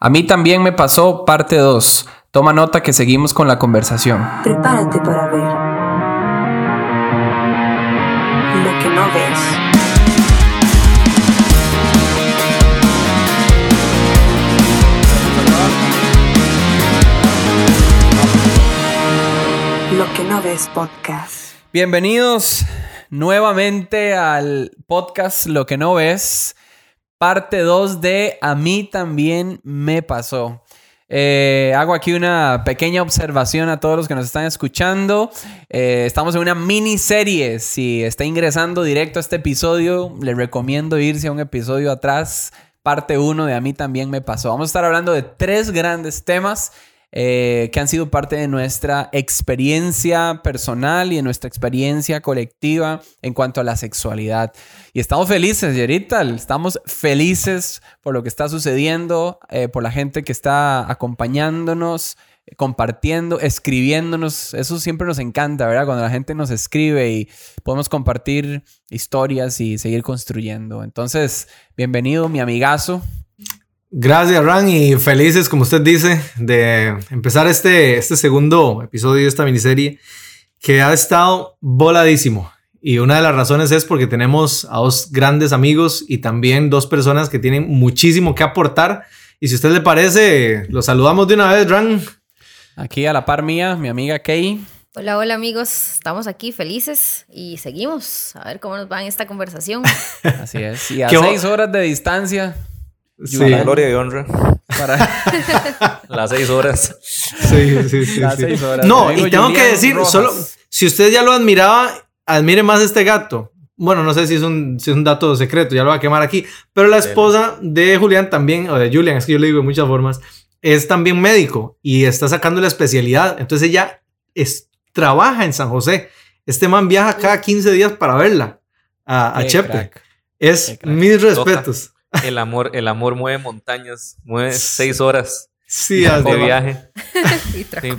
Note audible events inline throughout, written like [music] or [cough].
A mí también me pasó parte 2. Toma nota que seguimos con la conversación. Prepárate para ver lo que no ves. Lo que no ves podcast. Bienvenidos nuevamente al podcast Lo que no ves, parte 2 de A mí también me pasó. Eh, hago aquí una pequeña observación a todos los que nos están escuchando. Eh, estamos en una miniserie. Si está ingresando directo a este episodio, le recomiendo irse a un episodio atrás, parte 1 de A mí también me pasó. Vamos a estar hablando de tres grandes temas. Eh, que han sido parte de nuestra experiencia personal y de nuestra experiencia colectiva en cuanto a la sexualidad. Y estamos felices, Yerita, estamos felices por lo que está sucediendo, eh, por la gente que está acompañándonos, compartiendo, escribiéndonos. Eso siempre nos encanta, ¿verdad? Cuando la gente nos escribe y podemos compartir historias y seguir construyendo. Entonces, bienvenido, mi amigazo. Gracias, Ran, y felices, como usted dice, de empezar este, este segundo episodio de esta miniserie que ha estado voladísimo. Y una de las razones es porque tenemos a dos grandes amigos y también dos personas que tienen muchísimo que aportar. Y si a usted le parece, los saludamos de una vez, Ran. Aquí a la par mía, mi amiga Kay. Hola, hola amigos, estamos aquí felices y seguimos a ver cómo nos va en esta conversación. [laughs] Así es, y a seis horas de distancia Sí. Para gloria y honra. Para [laughs] las seis horas. Sí, sí, sí. Las seis horas. No, y tengo que decir, solo si usted ya lo admiraba, admire más este gato. Bueno, no sé si es un, si es un dato secreto, ya lo va a quemar aquí. Pero la esposa de Julián también, o de Julian, es que yo le digo de muchas formas, es también médico y está sacando la especialidad. Entonces ella es, trabaja en San José. Este man viaja cada 15 días para verla a, a Chepe. Es mis respetos. El amor, el amor mueve montañas, mueve seis horas sí, de viaje. [laughs]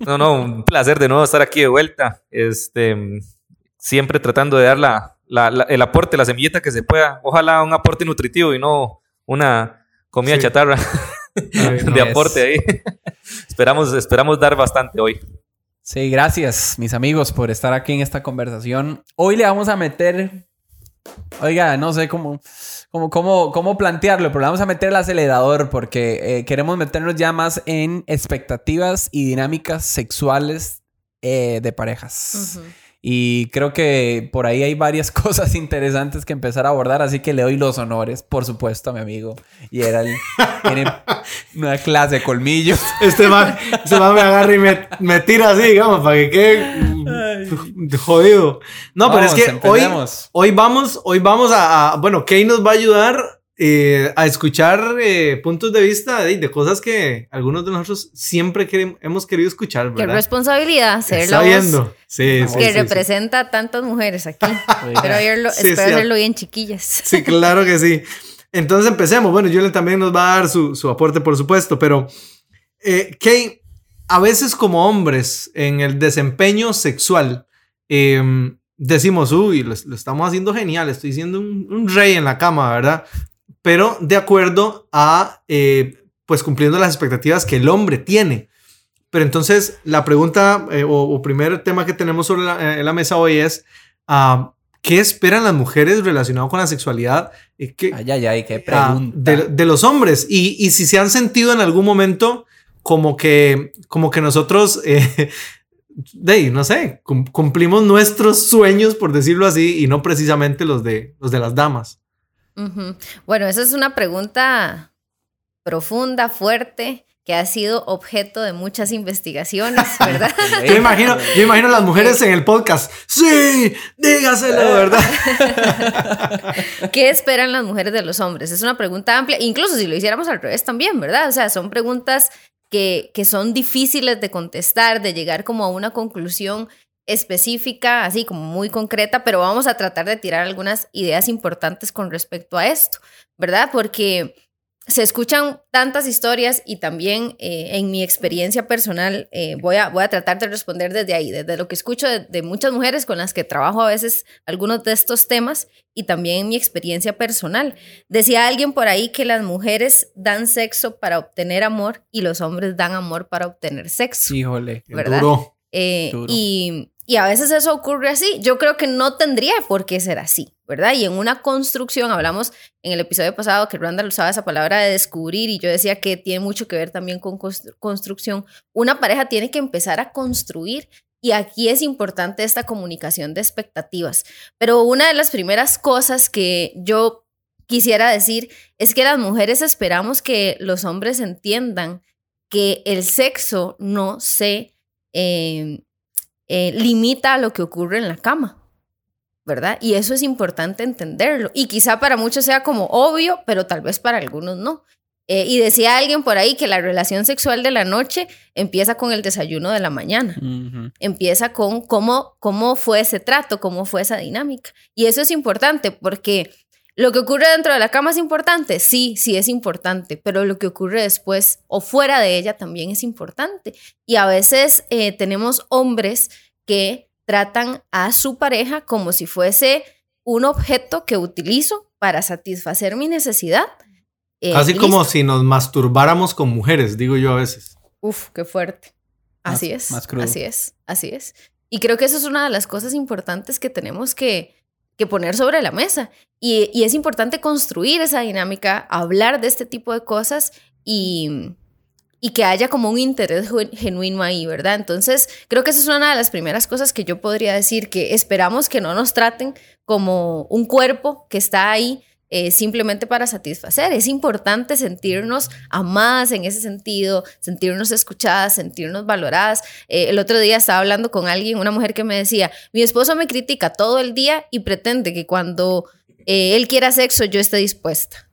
No, no, un placer de nuevo estar aquí de vuelta. Este, siempre tratando de dar la, el aporte, la semillita que se pueda. Ojalá un aporte nutritivo y no una comida chatarra [laughs] de aporte ahí. [laughs] esperamos, esperamos dar bastante hoy. Sí, gracias, mis amigos, por estar aquí en esta conversación. Hoy le vamos a meter, oiga, no sé cómo como, cómo, cómo plantearlo, pero vamos a meter el acelerador porque eh, queremos meternos ya más en expectativas y dinámicas sexuales eh, de parejas. Y creo que por ahí hay varias [laughs] cosas interesantes que empezar a abordar, así que le doy los honores, por supuesto, a mi amigo. Y era el, tiene [laughs] una clase de colmillos. [laughs] Este man, este man me agarra y me, me, tira así, digamos, para que quede jodido. No, pero es que hoy, hoy vamos, hoy vamos a, a, bueno, Kay nos va a ayudar eh, a escuchar eh, puntos de vista de, cosas que algunos de nosotros siempre hemos querido escuchar. ¿verdad? Qué responsabilidad ser la voz sí, que representa a tantas mujeres aquí. Pero [laughs] espero hacerlo bien, chiquillas. Sí, claro que sí. Entonces empecemos. Bueno, Julian también nos va a dar su, su aporte, por supuesto, pero eh, a veces como hombres en el desempeño sexual, em, decimos, uy, lo, estamos haciendo genial, estoy siendo un, un, rey en la cama, ¿verdad? Pero de acuerdo a, eh, pues cumpliendo las expectativas que el hombre tiene. Pero entonces la pregunta eh, o, primer tema que tenemos sobre la, eh, mesa hoy es, ah, ¿qué esperan las mujeres relacionado con la sexualidad? ¿Qué, ay, ay, ay, qué ah, pregunta. de, los hombres. Y, y, si se han sentido en algún momento como que, como que nosotros... [laughs] de, no sé, cumplimos nuestros sueños, por decirlo así, y no precisamente los de, los de las damas. Bueno, esa es una pregunta profunda, fuerte, que ha sido objeto de muchas investigaciones, [laughs] ¿verdad? yo imagino, yo imagino las mujeres en el podcast. Sí, dígaselo, ¿verdad? [laughs] ¿Qué esperan las mujeres de los hombres? Es una pregunta amplia, incluso si lo hiciéramos al revés también, ¿verdad? O sea, son preguntas que, que son difíciles de contestar, de llegar como a una conclusión específica, así como muy concreta, pero vamos a tratar de tirar algunas ideas importantes con respecto a esto, ¿verdad? Porque se escuchan tantas historias y también eh, en mi experiencia personal eh, voy, a, voy a tratar de responder desde ahí, desde lo que escucho de, de, muchas mujeres con las que trabajo a veces algunos de estos temas y también en mi experiencia personal. Decía alguien por ahí que las mujeres dan sexo para obtener amor y los hombres dan amor para obtener sexo. Híjole. ¿Verdad? Duro. Eh, Duro. y, y a veces eso ocurre así. Yo creo que no tendría por qué ser así, ¿verdad? Y en una construcción, hablamos en el episodio pasado que Randall usaba esa palabra de descubrir y yo decía que tiene mucho que ver también con constru- construcción. Una pareja tiene que empezar a construir y aquí es importante esta comunicación de expectativas. Pero una de las primeras cosas que yo quisiera decir es que las mujeres esperamos que los hombres entiendan que el sexo no se eh, eh, limita a lo que ocurre en la cama, ¿verdad? Y eso es importante entenderlo. Y quizá para muchos sea como obvio, pero tal vez para algunos no. Eh, y decía alguien por ahí que la relación sexual de la noche empieza con el desayuno de la mañana empieza con cómo, cómo fue ese trato, cómo fue esa dinámica. Y eso es importante porque lo que ocurre dentro de la cama es importante, sí, sí es importante, pero lo que ocurre después o fuera de ella también es importante. Y a veces eh, tenemos hombres que tratan a su pareja como si fuese un objeto que utilizo para satisfacer mi necesidad. Eh, Así como si nos masturbáramos con mujeres, digo yo a veces. Uf, qué fuerte. Más- Así es. más crudo. Así es, así es. Y creo que eso es una de las cosas importantes que tenemos que, que poner sobre la mesa. Y, es importante construir esa dinámica, hablar de este tipo de cosas y, que haya como un interés gen- genuino ahí, ¿verdad? Entonces, creo que esa es una de las primeras cosas que yo podría decir, que esperamos que no nos traten como un cuerpo que está ahí eh, simplemente para satisfacer. Es importante sentirnos amadas en ese sentido, sentirnos escuchadas, sentirnos valoradas. Eh, el otro día estaba hablando con alguien, una mujer que me decía, mi esposo me critica todo el día y pretende que cuando eh, él quiera sexo yo esté dispuesta.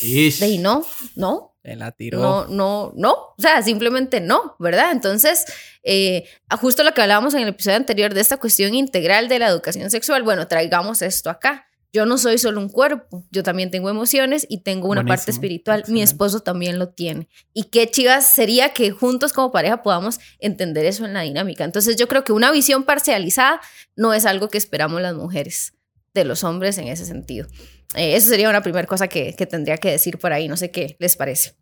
Ish. Ahí no, no, la tiró. no, no, no, o sea, simplemente no, ¿verdad? Entonces, eh, justo lo que hablábamos en el episodio anterior de esta cuestión integral de la educación sexual, bueno, traigamos esto acá. Yo no soy solo un cuerpo, yo también tengo emociones y tengo una parte espiritual. Mi esposo también lo tiene. Y qué chivas sería que juntos como pareja podamos entender eso en la dinámica. Entonces yo creo que una visión parcializada no es algo que esperamos las mujeres de los hombres en ese sentido. Eh, eso sería una primera cosa que, que tendría que decir por ahí. No sé qué les parece.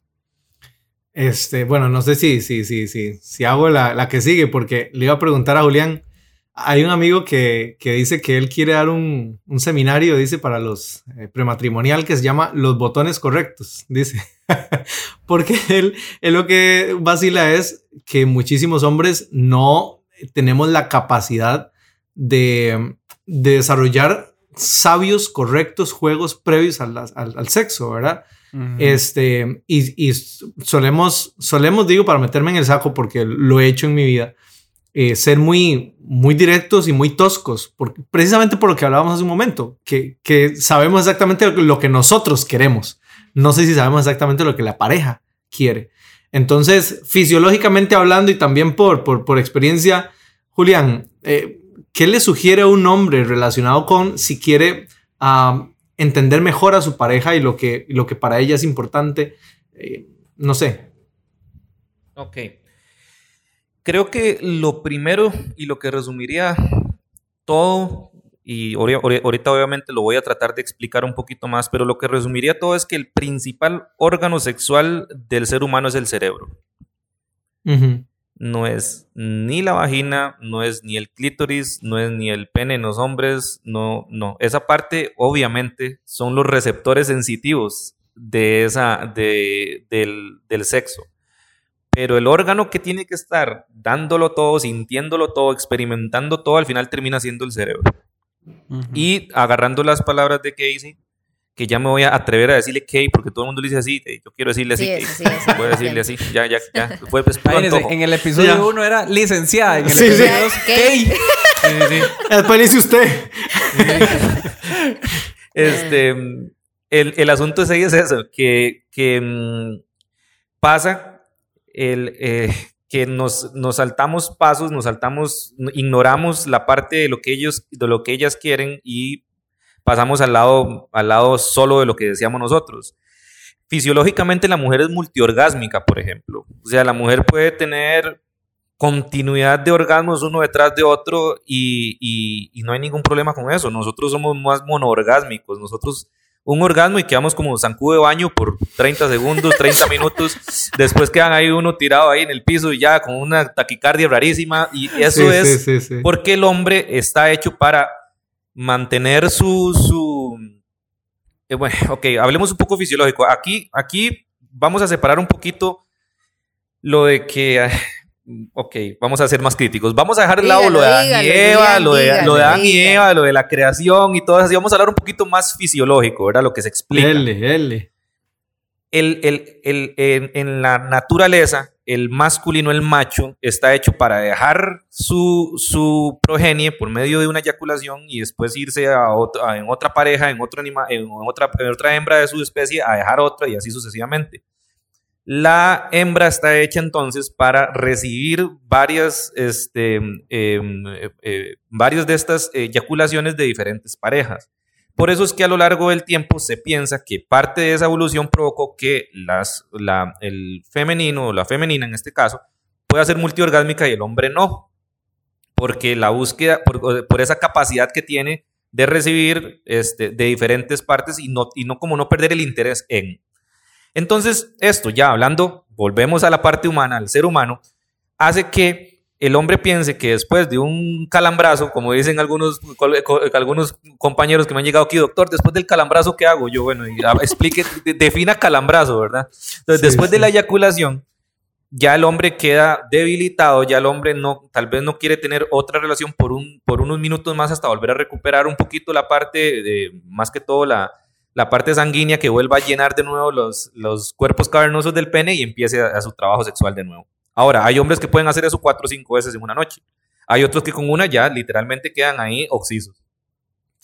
Este, bueno, no sé si, si, si, si, si hago la, la que sigue, porque le iba a preguntar a Julián. Hay un amigo que, que dice que él quiere dar un, un seminario, dice, para los eh, prematrimonial que se llama Los botones correctos, dice. [laughs] porque él, él lo que vacila es que muchísimos hombres no tenemos la capacidad de, de desarrollar sabios, correctos juegos previos al, al, al sexo, ¿verdad? Ujú. Este, y, y solemos, solemos, digo, para meterme en el saco, porque lo he hecho en mi vida, eh, ser muy, muy directos y muy toscos, precisamente por lo que hablábamos hace un momento, que, sabemos exactamente lo que- nosotros queremos. No sé si sabemos exactamente lo que la pareja quiere. Entonces, fisiológicamente hablando y también por, experiencia, Julián, eh, ¿qué le sugiere a un hombre relacionado con si quiere entender mejor a su pareja y lo que, y lo que para ella es importante? Eh, no sé. Ok. Creo que lo primero y lo que resumiría todo, y ori- ori- ahorita obviamente lo voy a tratar de explicar un poquito más, pero lo que resumiría todo es que el principal órgano sexual del ser humano es el cerebro. No es ni la vagina, no es ni el clítoris, no es ni el pene en los hombres, no, no. Esa parte obviamente son los receptores sensitivos de esa, de, del, del sexo. Pero el órgano que tiene que estar dándolo todo, sintiéndolo todo, experimentando todo, al final termina siendo el cerebro. Ujú. Y agarrando las palabras de Casey, que ya me voy a atrever a decirle Kay, porque todo el mundo le dice así, eh, yo quiero decirle así, Sí, es así. voy a decirle así, ya, ya, ya, [laughs] fue pues, en el episodio Ya. 1 era licenciada, en el Sí, episodio sí. 2, ¿Qué? Kay. [laughs] Sí, sí, sí. Después dice usted. [laughs] Este, el, el asunto es ahí es eso, que, que mm, pasa el, eh, [laughs] que nos, nos saltamos pasos, nos saltamos, ignoramos la parte de lo que ellos, de lo que ellas quieren y pasamos al lado, al lado solo de lo que deseamos nosotros. fisiológicamente la mujer es multiorgásmica, por ejemplo. O sea, la mujer puede tener continuidad de orgasmos uno detrás de otro y, y- y no hay ningún problema con eso. Nosotros somos más monoorgásmicos. Nosotros un orgasmo y quedamos como zancudo de baño por 30 segundos, 30 [laughs] minutos. Después quedan ahí uno tirado ahí en el piso y ya con una taquicardia rarísima. Y eso Sí, es sí, sí, sí. porque el hombre está hecho para mantener su... su eh, bueno, ok, hablemos un poco fisiológico. Aquí, aquí vamos a separar un poquito lo de que... Ok, vamos a ser más críticos. Vamos a dejar de lado lo de Adán y Eva, lo de, lo de dígalo, Adán y. Eva, lo de la creación y todo eso. Y vamos a hablar un poquito más fisiológico, ¿verdad? Lo que se explica L, L. el, el- el- en, en la naturaleza, el masculino, el macho, está hecho para dejar su, su progenie por medio de una eyaculación y después irse a, otro- a- en otra pareja, en, otro anima, en, otra, en otra hembra de su especie, a dejar otra y así sucesivamente. La hembra está hecha entonces para recibir varias, este, em, eh, eh, varias de estas eyaculaciones de diferentes parejas. Por eso es que a lo largo del tiempo se piensa que parte de esa evolución provocó que las, la- el femenino o la femenina en este caso pueda ser multiorgásmica y el hombre no. Porque la búsqueda, por, por esa capacidad que tiene de recibir este, de diferentes partes y no, y no como no perder el interés en. Entonces, esto ya hablando, volvemos a la parte humana, al ser humano, hace que el hombre piense que después de un calambrazo, como dicen algunos, algunos compañeros que me han llegado aquí, doctor, después del calambrazo, ¿qué hago? Yo, bueno, explique, [laughs] de- defina calambrazo, ¿verdad? Entonces, Sí, después de la eyaculación, ya el hombre queda debilitado, ya el hombre no, tal vez no quiere tener otra relación por, un, por unos minutos más hasta volver a recuperar un poquito la parte de, más que todo la, la parte sanguínea que vuelva a llenar de nuevo los, los cuerpos cavernosos del pene y empiece a, a su trabajo sexual de nuevo. Ahora, hay hombres que pueden hacer eso cuatro o cinco veces en una noche. Hay otros que con una ya literalmente quedan ahí oxisos.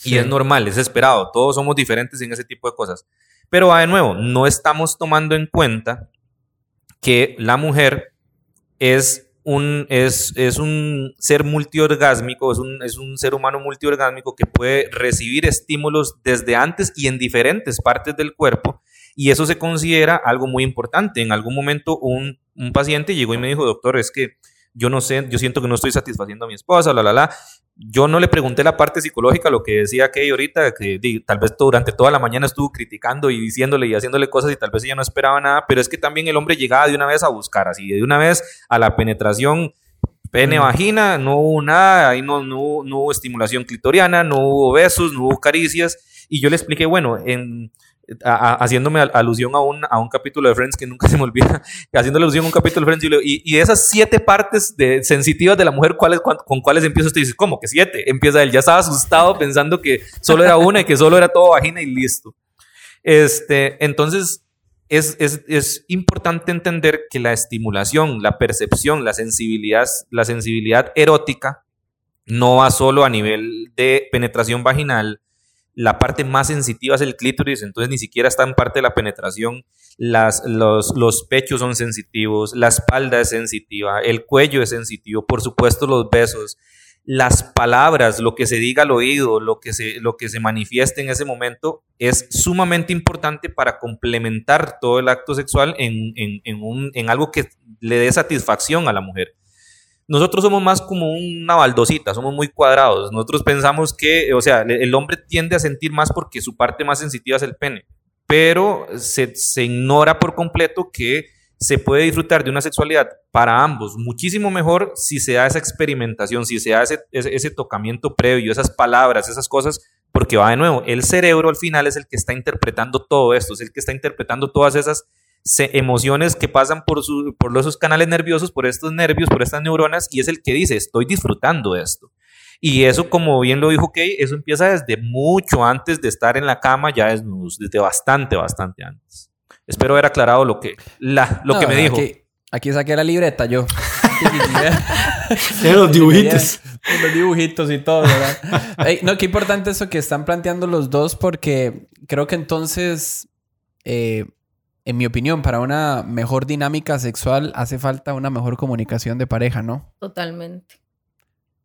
Y es normal, es esperado. Todos somos diferentes en ese tipo de cosas. Pero de nuevo, no estamos tomando en cuenta que la mujer es un, es, es un ser multiorgásmico, es un, es un ser humano multiorgásmico que puede recibir estímulos desde antes y en diferentes partes del cuerpo. Y eso se considera algo muy importante. En algún momento un, un paciente llegó y me dijo, doctor, es que yo no sé, yo siento que no estoy satisfaciendo a mi esposa, la, la, la. Yo no le pregunté la parte psicológica, lo que decía Kay ahorita, que di, tal vez durante toda la mañana estuvo criticando y diciéndole y haciéndole cosas y tal vez ella no esperaba nada, pero es que también el hombre llegaba de una vez a buscar, así, de una vez a la penetración pene-vagina, no hubo nada, ahí no, no, no hubo estimulación clitoriana, no hubo besos, no hubo caricias, y yo le expliqué, bueno, en, a- a- haciéndome al- alusión a un, a un capítulo de Friends que nunca [laughs] se me olvida, haciéndole alusión a un capítulo de Friends, y, le y, y esas siete partes de, sensitivas de la mujer, ¿cuáles, cuán- ¿con cuáles empieza usted? Y dice, ¿cómo que siete? Empieza él, ya estaba asustado [laughs] pensando que solo era una y que solo era todo vagina y listo. Este, entonces, es, es, es importante entender que la estimulación, la percepción, la sensibilidad, la sensibilidad erótica no va solo a nivel de penetración vaginal. La parte más sensitiva es el clítoris, entonces ni siquiera está en parte de la penetración. Las, los, los pechos son sensitivos, la espalda es sensitiva, el cuello es sensitivo, por supuesto los besos, las palabras, lo que se diga al oído, lo que se, lo que se manifieste en ese momento es sumamente importante para complementar todo el acto sexual en, en, en, un, en algo que le dé satisfacción a la mujer. Nosotros somos más como una baldosita, somos muy cuadrados. Nosotros pensamos que, o sea, el hombre tiende a sentir más porque su parte más sensitiva es el pene, pero se, se ignora por completo que se puede disfrutar de una sexualidad para ambos muchísimo mejor si se da esa experimentación, si se da ese, ese, ese tocamiento previo, esas palabras, esas cosas, porque va de nuevo, el cerebro al final es el que está interpretando todo esto, es el que está interpretando todas esas se, emociones que pasan por, su, por esos canales nerviosos, por estos nervios, por estas neuronas, y es el que dice, estoy disfrutando de esto. Y eso, como bien lo dijo Kay, eso empieza desde mucho antes de estar en la cama, ya desnudos, desde bastante, bastante antes. Espero haber aclarado lo que, la, lo No, que me dijo. Aquí, aquí saqué la libreta yo. [laughs] Los [laughs] dibujitos. los dibujitos y todo, ¿verdad? Ey, no, qué importante eso que están planteando los dos porque creo que entonces, eh, en mi opinión, para una mejor dinámica sexual hace falta una mejor comunicación de pareja, ¿no? Totalmente.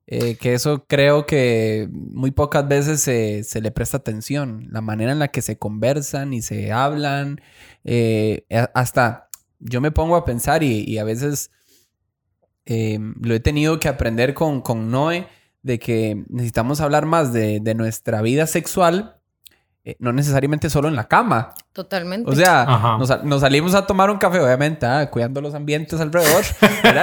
Eh, que eso creo que muy pocas veces se, se le presta atención. La manera en la que se conversan y se hablan. eh, hasta yo me pongo a pensar y, y a veces eh, lo he tenido que aprender con, con Noé, de que necesitamos hablar más de, de nuestra vida sexual, eh, no necesariamente solo en la cama. Totalmente. O sea, nos, nos salimos a tomar un café, obviamente, ah, cuidando los ambientes alrededor. [laughs] pero,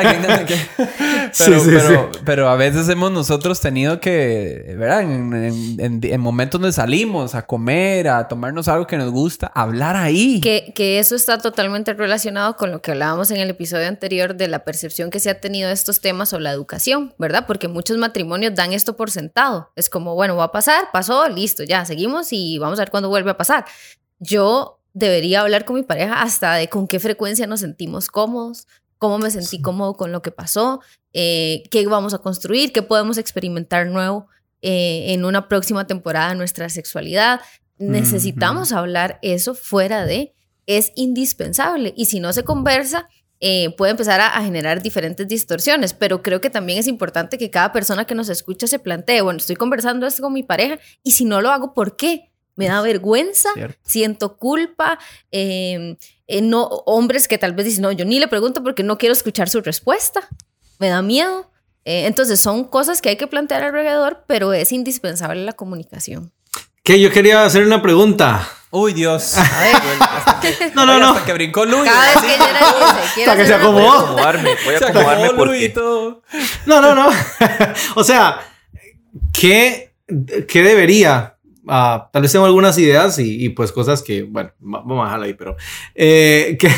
Sí, sí, pero, pero a veces hemos nosotros tenido que, ¿verdad? En, en- en- en momentos donde salimos a comer, a tomarnos algo que nos gusta, hablar ahí. Que, que eso está totalmente relacionado con lo que hablábamos en el episodio anterior de la percepción que se ha tenido de estos temas o la educación, ¿verdad? Porque muchos matrimonios dan esto por sentado. Es como, bueno, va a pasar, pasó, listo, ya, seguimos y vamos a ver cuándo vuelve a pasar. Yo debería hablar con mi pareja hasta de con qué frecuencia nos sentimos cómodos, cómo me sentí cómodo con lo que pasó, eh, qué vamos a construir, qué podemos experimentar nuevo eh, en una próxima temporada de nuestra sexualidad. Necesitamos hablar eso fuera de, es indispensable. Y si no se conversa, eh, puede empezar a, a generar diferentes distorsiones, pero creo que también es importante que cada persona que nos escucha se plantee, bueno, estoy conversando esto con mi pareja y si no lo hago, ¿por qué? Me da vergüenza, Cierto. siento culpa, eh, eh, no, hombres que tal vez dicen, no, yo ni le pregunto porque no quiero escuchar su respuesta, me da miedo. Eh, entonces son cosas que hay que plantear alrededor, pero es indispensable la comunicación. Que yo quería hacer una pregunta. Uy, Dios. [laughs] A ver, No, no, no. Hasta que brincó Luis. cada vez que quiero Hasta que se acomodó. Voy a acomodarme, voy a acomodarme porque... [laughs] No, no, no. [laughs] o sea, ¿qué, qué debería? Tal vez tengo algunas ideas y, pues cosas que, bueno, va- vamos a dejarlo ahí, pero eh, [laughs] ¿qué,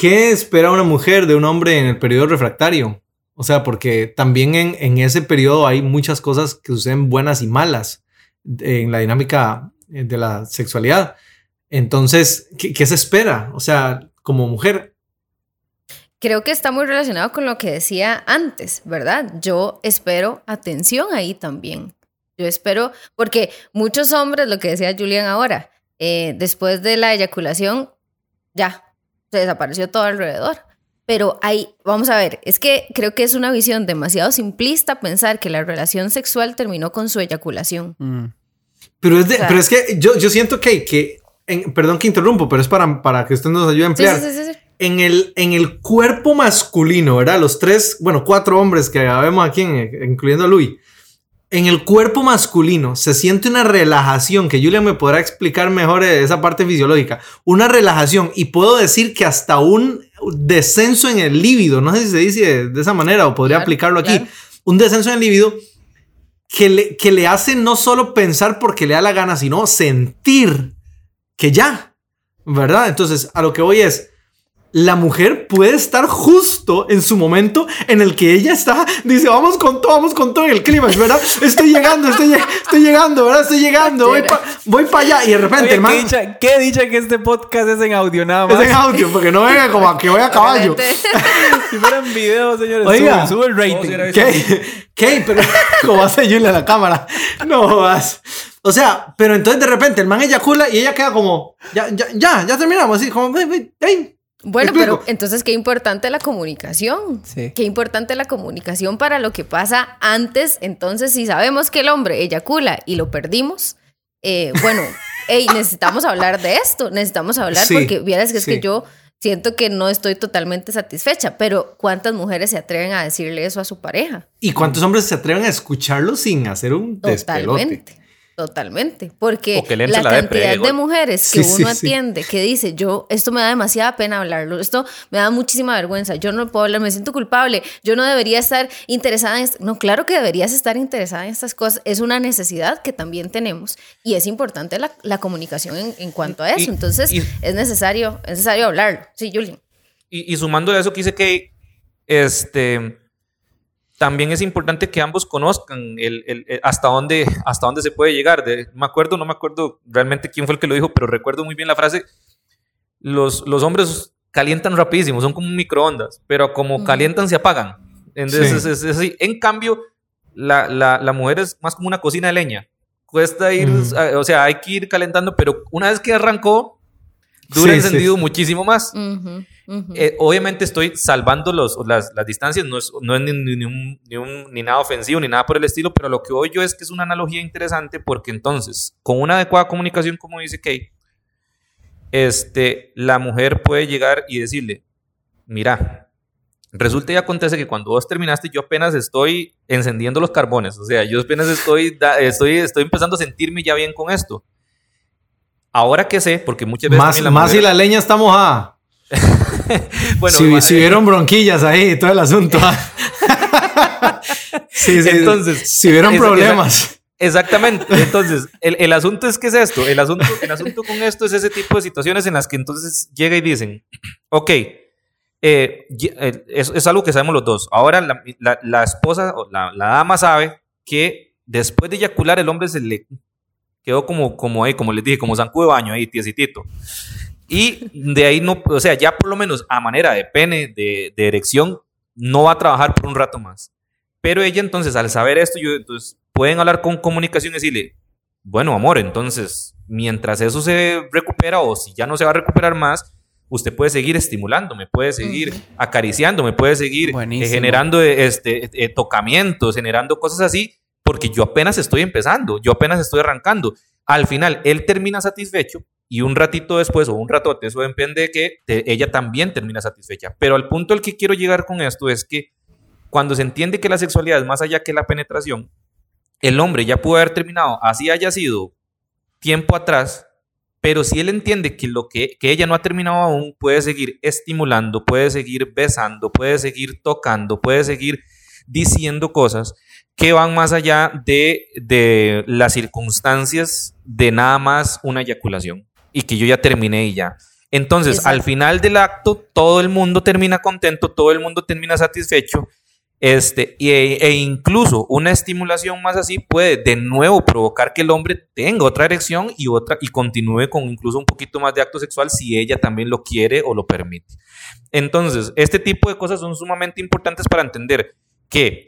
¿qué espera una mujer de un hombre en el periodo refractario? O sea, porque también en, en ese periodo hay muchas cosas que suceden buenas y malas en la dinámica de la sexualidad. Entonces, ¿qué, qué se espera? O sea, como mujer, Creo que está muy relacionado con lo que decía antes, ¿verdad? Yo espero atención ahí también. Yo espero, porque muchos hombres, lo que decía Julian ahora, eh, después de la eyaculación, ya, se desapareció todo alrededor. Pero hay, vamos a ver, es que creo que es una visión demasiado simplista pensar que la relación sexual terminó con su eyaculación. Mm. Pero es, de- O sea- pero es que yo, yo siento que, que en- perdón que interrumpo, pero es para, para que usted nos ayude a emplear. sí, sí, sí, sí. En, el, en el cuerpo masculino, ¿verdad? Los tres, bueno, cuatro hombres que vemos aquí, en- incluyendo a Luis. En el cuerpo masculino se siente una relajación, que Julia me podrá explicar mejor eh, esa parte fisiológica. Una relajación, y puedo decir que hasta un descenso en el líbido, no sé si se dice de, de esa manera o podría Claro, aplicarlo aquí. claro. Un descenso en el líbido que le, que le hace no solo pensar porque le da la gana, sino sentir que ya, ¿verdad? Entonces, a lo que voy es, la mujer puede estar justo en su momento en el que ella está, dice, vamos con todo, vamos con todo en el clímax, ¿verdad? Estoy llegando, estoy, lleg- estoy llegando, ¿verdad? Estoy llegando, voy para voy pa allá y de repente, Oye, hermano, qué, dicha, qué dicha que este podcast es en audio nada es más. en audio, porque no venga como a que voy a caballo. [laughs] Si fueran videos, señores, Oiga. sube, sube el rating. ¿Qué? ¿Qué? Pero, como hace Julia la cámara. No vas. O sea, pero entonces de repente el man eyacula y ella queda como, ya, ya, ya, ya terminamos, así, como, ven, ven. Bueno, ¿Me pero entonces qué importante la comunicación. Sí. Qué importante la comunicación para lo que pasa antes. Entonces, si sabemos que el hombre eyacula y lo perdimos, eh, bueno, [laughs] hey, necesitamos hablar de esto. Necesitamos hablar Sí, porque vieras que es que yo siento que no estoy totalmente satisfecha. Pero ¿cuántas mujeres se atreven a decirle eso a su pareja? ¿Y cuántos hombres se atreven a escucharlo sin hacer un despelote? Totalmente. Porque la cantidad de mujeres que Sí, uno sí. atiende que dice, yo, esto me da demasiada pena hablarlo, esto me da muchísima vergüenza, yo no puedo hablar, me siento culpable, yo no debería estar interesada en esto. No, claro que deberías estar interesada en estas cosas, es una necesidad que también tenemos y es importante la, la comunicación en, en cuanto a eso, Y- entonces y- es necesario, es necesario hablarlo. Sí, Julian. Y, y sumando a eso que dice que este también es importante que ambos conozcan el, el- el- hasta dónde [laughs] hasta dónde se puede llegar. De, me acuerdo, no me acuerdo realmente quién fue el que lo dijo, pero recuerdo muy bien la frase. Los, los hombres calientan rapidísimo, son como microondas, pero como calientan se apagan. Entonces Sí. es, es- es así. En cambio, la, la- la mujer es más como una cocina de leña. Cuesta ir, Ujú. a- o sea, hay que ir calentando, pero una vez que arrancó, dura Sí, sí. encendido muchísimo más. Eh, obviamente estoy salvando los, las, las distancias, no es, no es ni, ni- ni un- ni un- ni nada ofensivo ni nada por el estilo, pero lo que voy yo es que es una analogía interesante porque entonces, con una adecuada comunicación, como dice Kay, este, la mujer puede llegar y decirle, mira, resulta y acontece que cuando vos terminaste, yo apenas estoy encendiendo los carbones, o sea, yo apenas estoy, da- estoy, estoy empezando a sentirme ya bien con esto. Ahora que sé, porque muchas veces... Más, la más si mujer- la leña está mojada. [laughs] [laughs] bueno, si, si vieron bronquillas ahí, todo el asunto. [laughs] sí, sí. Entonces, si vieron esa- problemas. Exactamente. Entonces, el, el asunto es que es esto. El asunto, el asunto con esto es ese tipo de situaciones en las que entonces llega y dicen, ok, eh, es, es algo que sabemos los dos. Ahora la, la- la esposa o la, la dama sabe que después de eyacular el hombre se le quedó como, como ahí, como les dije, como zancudo de baño ahí, tiesitito. Y de ahí no, o sea, ya por lo menos a manera de pene, de, de erección, no va a trabajar por un rato más. Pero ella entonces, al saber esto, yo, entonces, pueden hablar con comunicación y decirle, bueno, amor, entonces, mientras eso se recupera o si ya no se va a recuperar más, usted puede seguir estimulándome, puede seguir acariciándome, puede seguir eh, generando eh, este, eh, tocamientos, generando cosas así, porque yo apenas estoy empezando, yo apenas estoy arrancando. Al final, él termina satisfecho y un ratito después o un ratote, eso depende de que ella también termina satisfecha. Pero al punto al que quiero llegar con esto es que cuando se entiende que la sexualidad es más allá que la penetración, el hombre ya pudo haber terminado, así haya sido tiempo atrás, pero si él entiende que lo que, que ella no ha terminado aún, puede seguir estimulando, puede seguir besando, puede seguir tocando, puede seguir diciendo cosas que van más allá de, de las circunstancias de nada más una eyaculación y que yo ya terminé y ya. Entonces, Exacto. al final del acto, todo el mundo termina contento, todo el mundo termina satisfecho. Este, y- e, incluso una estimulación más así puede de nuevo provocar que el hombre tenga otra erección y otra y continúe con incluso un poquito más de acto sexual si ella también lo quiere o lo permite. Entonces, este tipo de cosas son sumamente importantes para entender que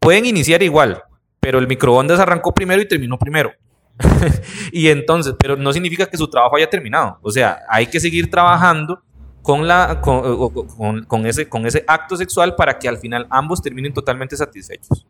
pueden iniciar igual, pero el microondas arrancó primero y terminó primero. [laughs] y entonces, pero no significa que su trabajo haya terminado. O sea, hay que seguir trabajando con, la, con, con ese, con ese acto sexual para que al final ambos terminen totalmente satisfechos.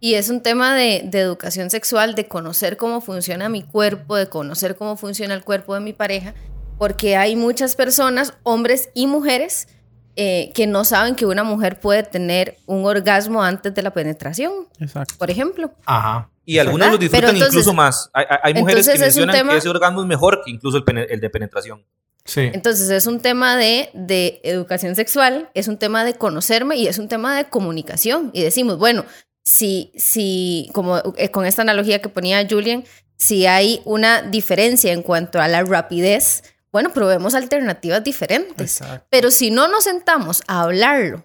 Y es un tema de, de educación sexual, de conocer cómo funciona mi cuerpo, de conocer cómo funciona el cuerpo de mi pareja, porque hay muchas personas, hombres y mujeres, eh, que no saben que una mujer puede tener un orgasmo antes de la penetración, Exacto. por ejemplo. Ajá. Y algunos ¿Verdad? lo disfrutan entonces- incluso más. Hay, mujeres que mencionan que ese orgasmo es mejor que incluso el de penetración. Sí. Entonces es un tema de, de educación sexual, es un tema de conocerme y es un tema de comunicación. Y decimos, bueno, si, si como eh, con esta analogía que ponía Julian, si hay una diferencia en cuanto a la rapidez, bueno, probemos alternativas diferentes. Exacto. Pero si no nos sentamos a hablarlo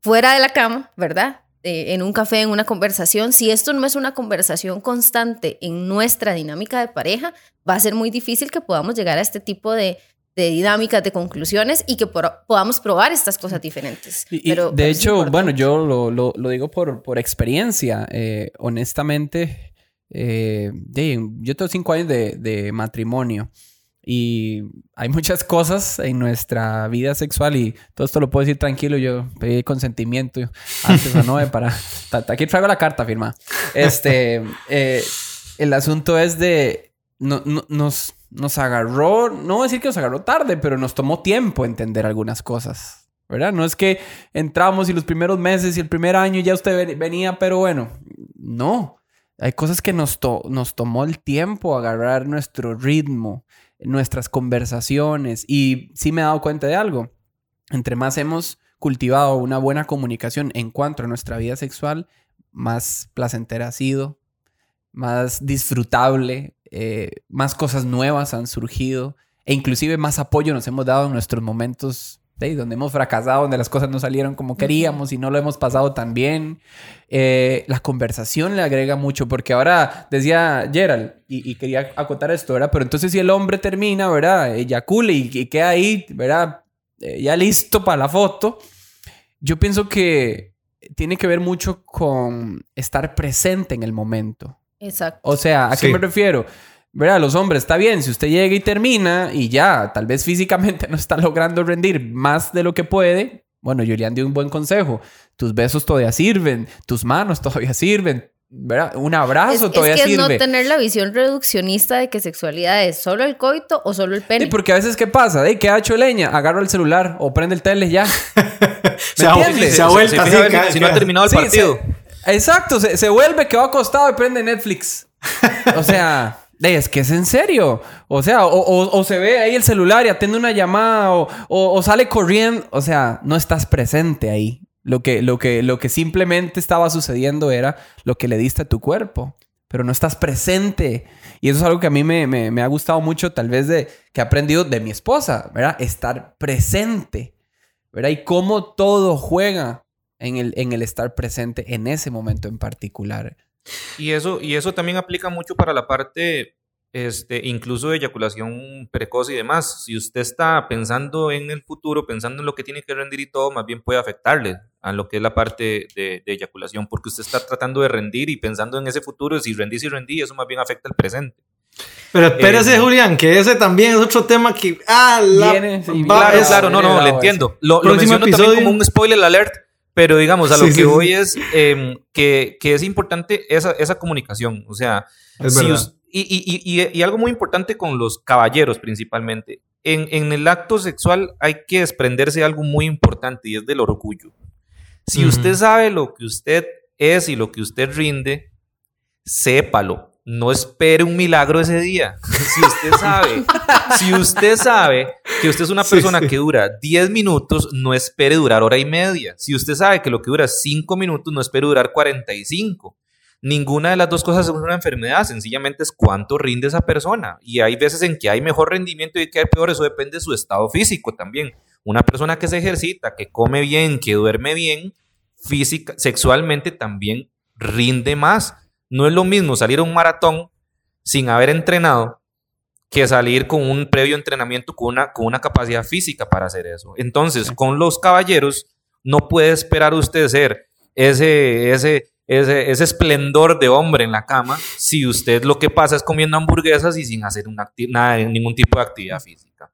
fuera de la cama, ¿verdad? Eh, en un café, en una conversación, si esto no es una conversación constante en nuestra dinámica de pareja, va a ser muy difícil que podamos llegar a este tipo de, de dinámicas, de conclusiones y que por- podamos probar estas cosas diferentes. Y- Pero- de pero hecho, bueno, yo lo, lo- lo digo por, por experiencia. eh, honestamente, eh, yo tengo cinco años de, de matrimonio y hay muchas cosas en nuestra vida sexual y todo esto lo puedo decir tranquilo. Yo pedí consentimiento antes o no, eh, para... Aquí traigo la carta firmada. Este, eh, el asunto es de... no- no- nos, nos agarró, no decir que nos agarró tarde, pero nos tomó tiempo entender algunas cosas. ¿Verdad? No es que entramos y los primeros meses y el primer año ya usted ven- venía, pero bueno, no. Hay cosas que nos, to- nos tomó el tiempo agarrar nuestro ritmo, nuestras conversaciones. Y sí me he dado cuenta de algo. Entre más hemos cultivado una buena comunicación en cuanto a nuestra vida sexual, más placentera ha sido, más disfrutable, eh, más cosas nuevas han surgido e inclusive más apoyo nos hemos dado en nuestros momentos de donde hemos fracasado, donde las cosas no salieron como queríamos y no lo hemos pasado tan bien. Eh, la conversación le agrega mucho porque ahora decía Gerald y, y quería acotar esto, ¿verdad? Pero entonces si el hombre termina, ¿verdad? Eyacule y, y queda ahí, ¿verdad? Eh, ya listo para la foto. Yo pienso que tiene que ver mucho con estar presente en el momento. Exacto. O sea, ¿a Sí. qué me refiero? ¿Verdad? Los hombres, está bien, si usted llega y termina y ya, tal vez físicamente [laughs] no está logrando rendir más de lo que puede, bueno, Julián dio un buen consejo. Tus besos todavía sirven, tus manos todavía sirven, ¿verdad? Un abrazo es, todavía es que sirve. no tener la visión reduccionista de que sexualidad es solo el coito o solo el pene. Sí, porque a veces, ¿qué pasa? ¿De qué ha hecho leña? Agarro el celular o prende el tele ya. [laughs] Se ha, entiendes? se ha Se- vuelto se así. si no ha terminado el Sí, partido. se- exacto, se, se vuelve que va acostado y prende Netflix. O sea, es que es en serio. O sea, o, o- se ve ahí el celular y atiende una llamada o, o- o sale corriendo. O sea, no estás presente ahí. Lo que, lo, que, lo que simplemente estaba sucediendo era lo que le diste a tu cuerpo. Pero no estás presente. Y eso es algo que a mí me, me- me ha gustado mucho, tal vez de que he aprendido de mi esposa, ¿verdad? Estar presente. ¿verdad? Y cómo todo juega en el, en el estar presente en ese momento en particular. Y eso, y eso también aplica mucho para la parte, este, incluso de eyaculación precoz y demás. Si usted está pensando en el futuro, pensando en lo que tiene que rendir y todo, más bien puede afectarle a lo que es la parte de, de eyaculación, porque usted está tratando de rendir y pensando en ese futuro, si rendí, si rendí, eso más bien afecta al presente. Pero espérese, Eh, Julián, que ese también es otro tema que. Ah, la. Viene, sí, va- Claro, es- claro, no, no, le entiendo. Lo, lo menciono episodio. también como un spoiler alert, pero digamos, a lo Sí, que sí, voy sí. es em, que, que es importante esa, esa comunicación. O sea, si us- y, y- y- algo muy importante con los caballeros principalmente. En, en el acto sexual hay que desprenderse de algo muy importante y es del orgullo. Si usted sabe lo que usted es y lo que usted rinde, sépalo. No espere un milagro ese día. Si usted sabe, si usted sabe que usted es una Sí, persona sí. que dura 10 minutos, no espere durar hora y media. Si usted sabe que lo que dura 5 minutos, no espere durar 45. Ninguna de las dos cosas es una enfermedad, sencillamente es cuánto rinde esa persona. Y hay veces en que hay mejor rendimiento y que hay peor, eso depende de su estado físico también. Una persona que se ejercita, que come bien, que duerme bien, física, sexualmente también rinde más. No es lo mismo salir a un maratón sin haber entrenado que salir con un previo entrenamiento con una, con una capacidad física para hacer eso. Entonces, con los caballeros, no puede esperar usted ser ese, ese, ese, ese esplendor de hombre en la cama si usted lo que pasa es comiendo hamburguesas y sin hacer una nada, ningún tipo de actividad física.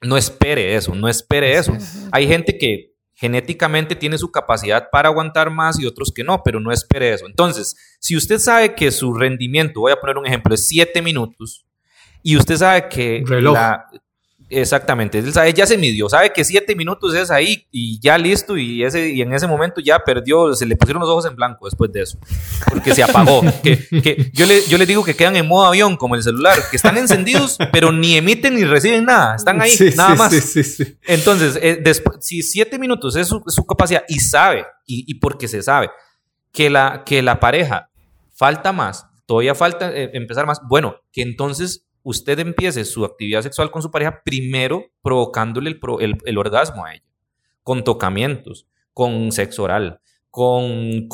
No espere eso, no espere eso. Hay gente que genéticamente tiene su capacidad para aguantar más y otros que no, pero no espere eso. Entonces, si usted sabe que su rendimiento, voy a poner un ejemplo, es 7 minutos y usted sabe que Reloj. la- Exactamente, él sabe, ya se midió, sabe que 7 minutos es ahí y ya listo y, ese, y en ese momento ya perdió, se le pusieron los ojos en blanco después de eso, porque se apagó. [laughs] que, que yo, le, yo les digo que quedan en modo avión como el celular, que están encendidos [laughs] pero ni emiten ni reciben nada, están ahí Sí, nada sí, más. sí. Entonces, eh, despu- si siete minutos es su, su capacidad y sabe, y, y porque se sabe, que la, que la pareja falta más, todavía falta eh, empezar más, bueno, que entonces usted empiece su actividad sexual con su pareja primero provocándole el, orgasmo a ella, con tocamientos, con sexo oral, con,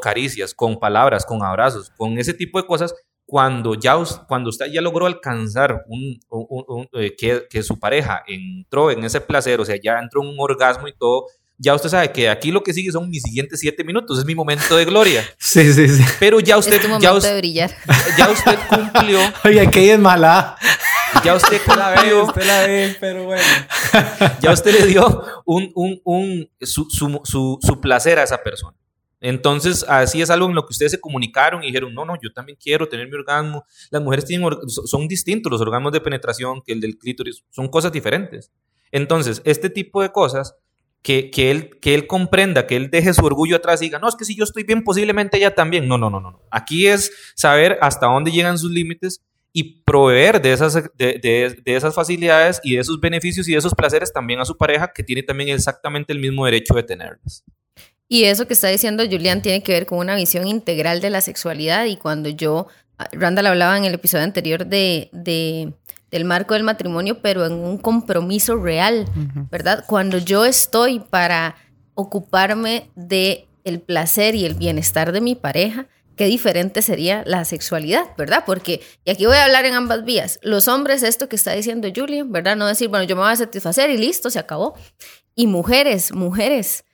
caricias, con palabras, con abrazos, con ese tipo de cosas. Cuando, ya, cuando usted ya logró alcanzar eh, que, que su pareja entró en ese placer, o sea, ya entró en un orgasmo y todo, ya usted sabe que aquí lo que sigue son mis siguientes siete minutos, es mi momento de gloria. [laughs] Sí, sí, sí. Pero ya usted, es tu ya, momento us- de brillar. [laughs] ya usted cumplió, [laughs] Oye, que ella es mala. ya usted La ve, usted la ve, pero bueno. ya usted le dio un, un, un, su, su, su, su placer a esa persona. Entonces, así es algo en lo que ustedes se comunicaron y dijeron, no, no, yo también quiero tener mi orgasmo. Las mujeres tienen son distintos los orgasmos de penetración que el del clítoris, son cosas diferentes. Entonces, este tipo de cosas, que, que, él, que él comprenda, que él deje su orgullo atrás y diga, no, es que si yo estoy bien, posiblemente ella también. No, no, no, no. Aquí es saber hasta dónde llegan sus límites y proveer de esas, de, de- de esas facilidades y de esos beneficios y de esos placeres también a su pareja, que tiene también exactamente el mismo derecho de tenerlos. Y eso que está diciendo Julián tiene que ver con una visión integral de la sexualidad. Y cuando yo, ah, Randall hablaba en el episodio anterior de, de- del marco del matrimonio, pero en un compromiso real, ¿verdad? Cuando yo estoy para ocuparme de el placer y el bienestar de mi pareja, qué diferente sería la sexualidad, ¿verdad? Porque, y aquí voy a hablar en ambas vías, los hombres, esto que está diciendo Julian, ¿verdad? No decir, bueno, yo me voy a satisfacer y listo, se acabó. Y mujeres, mujeres,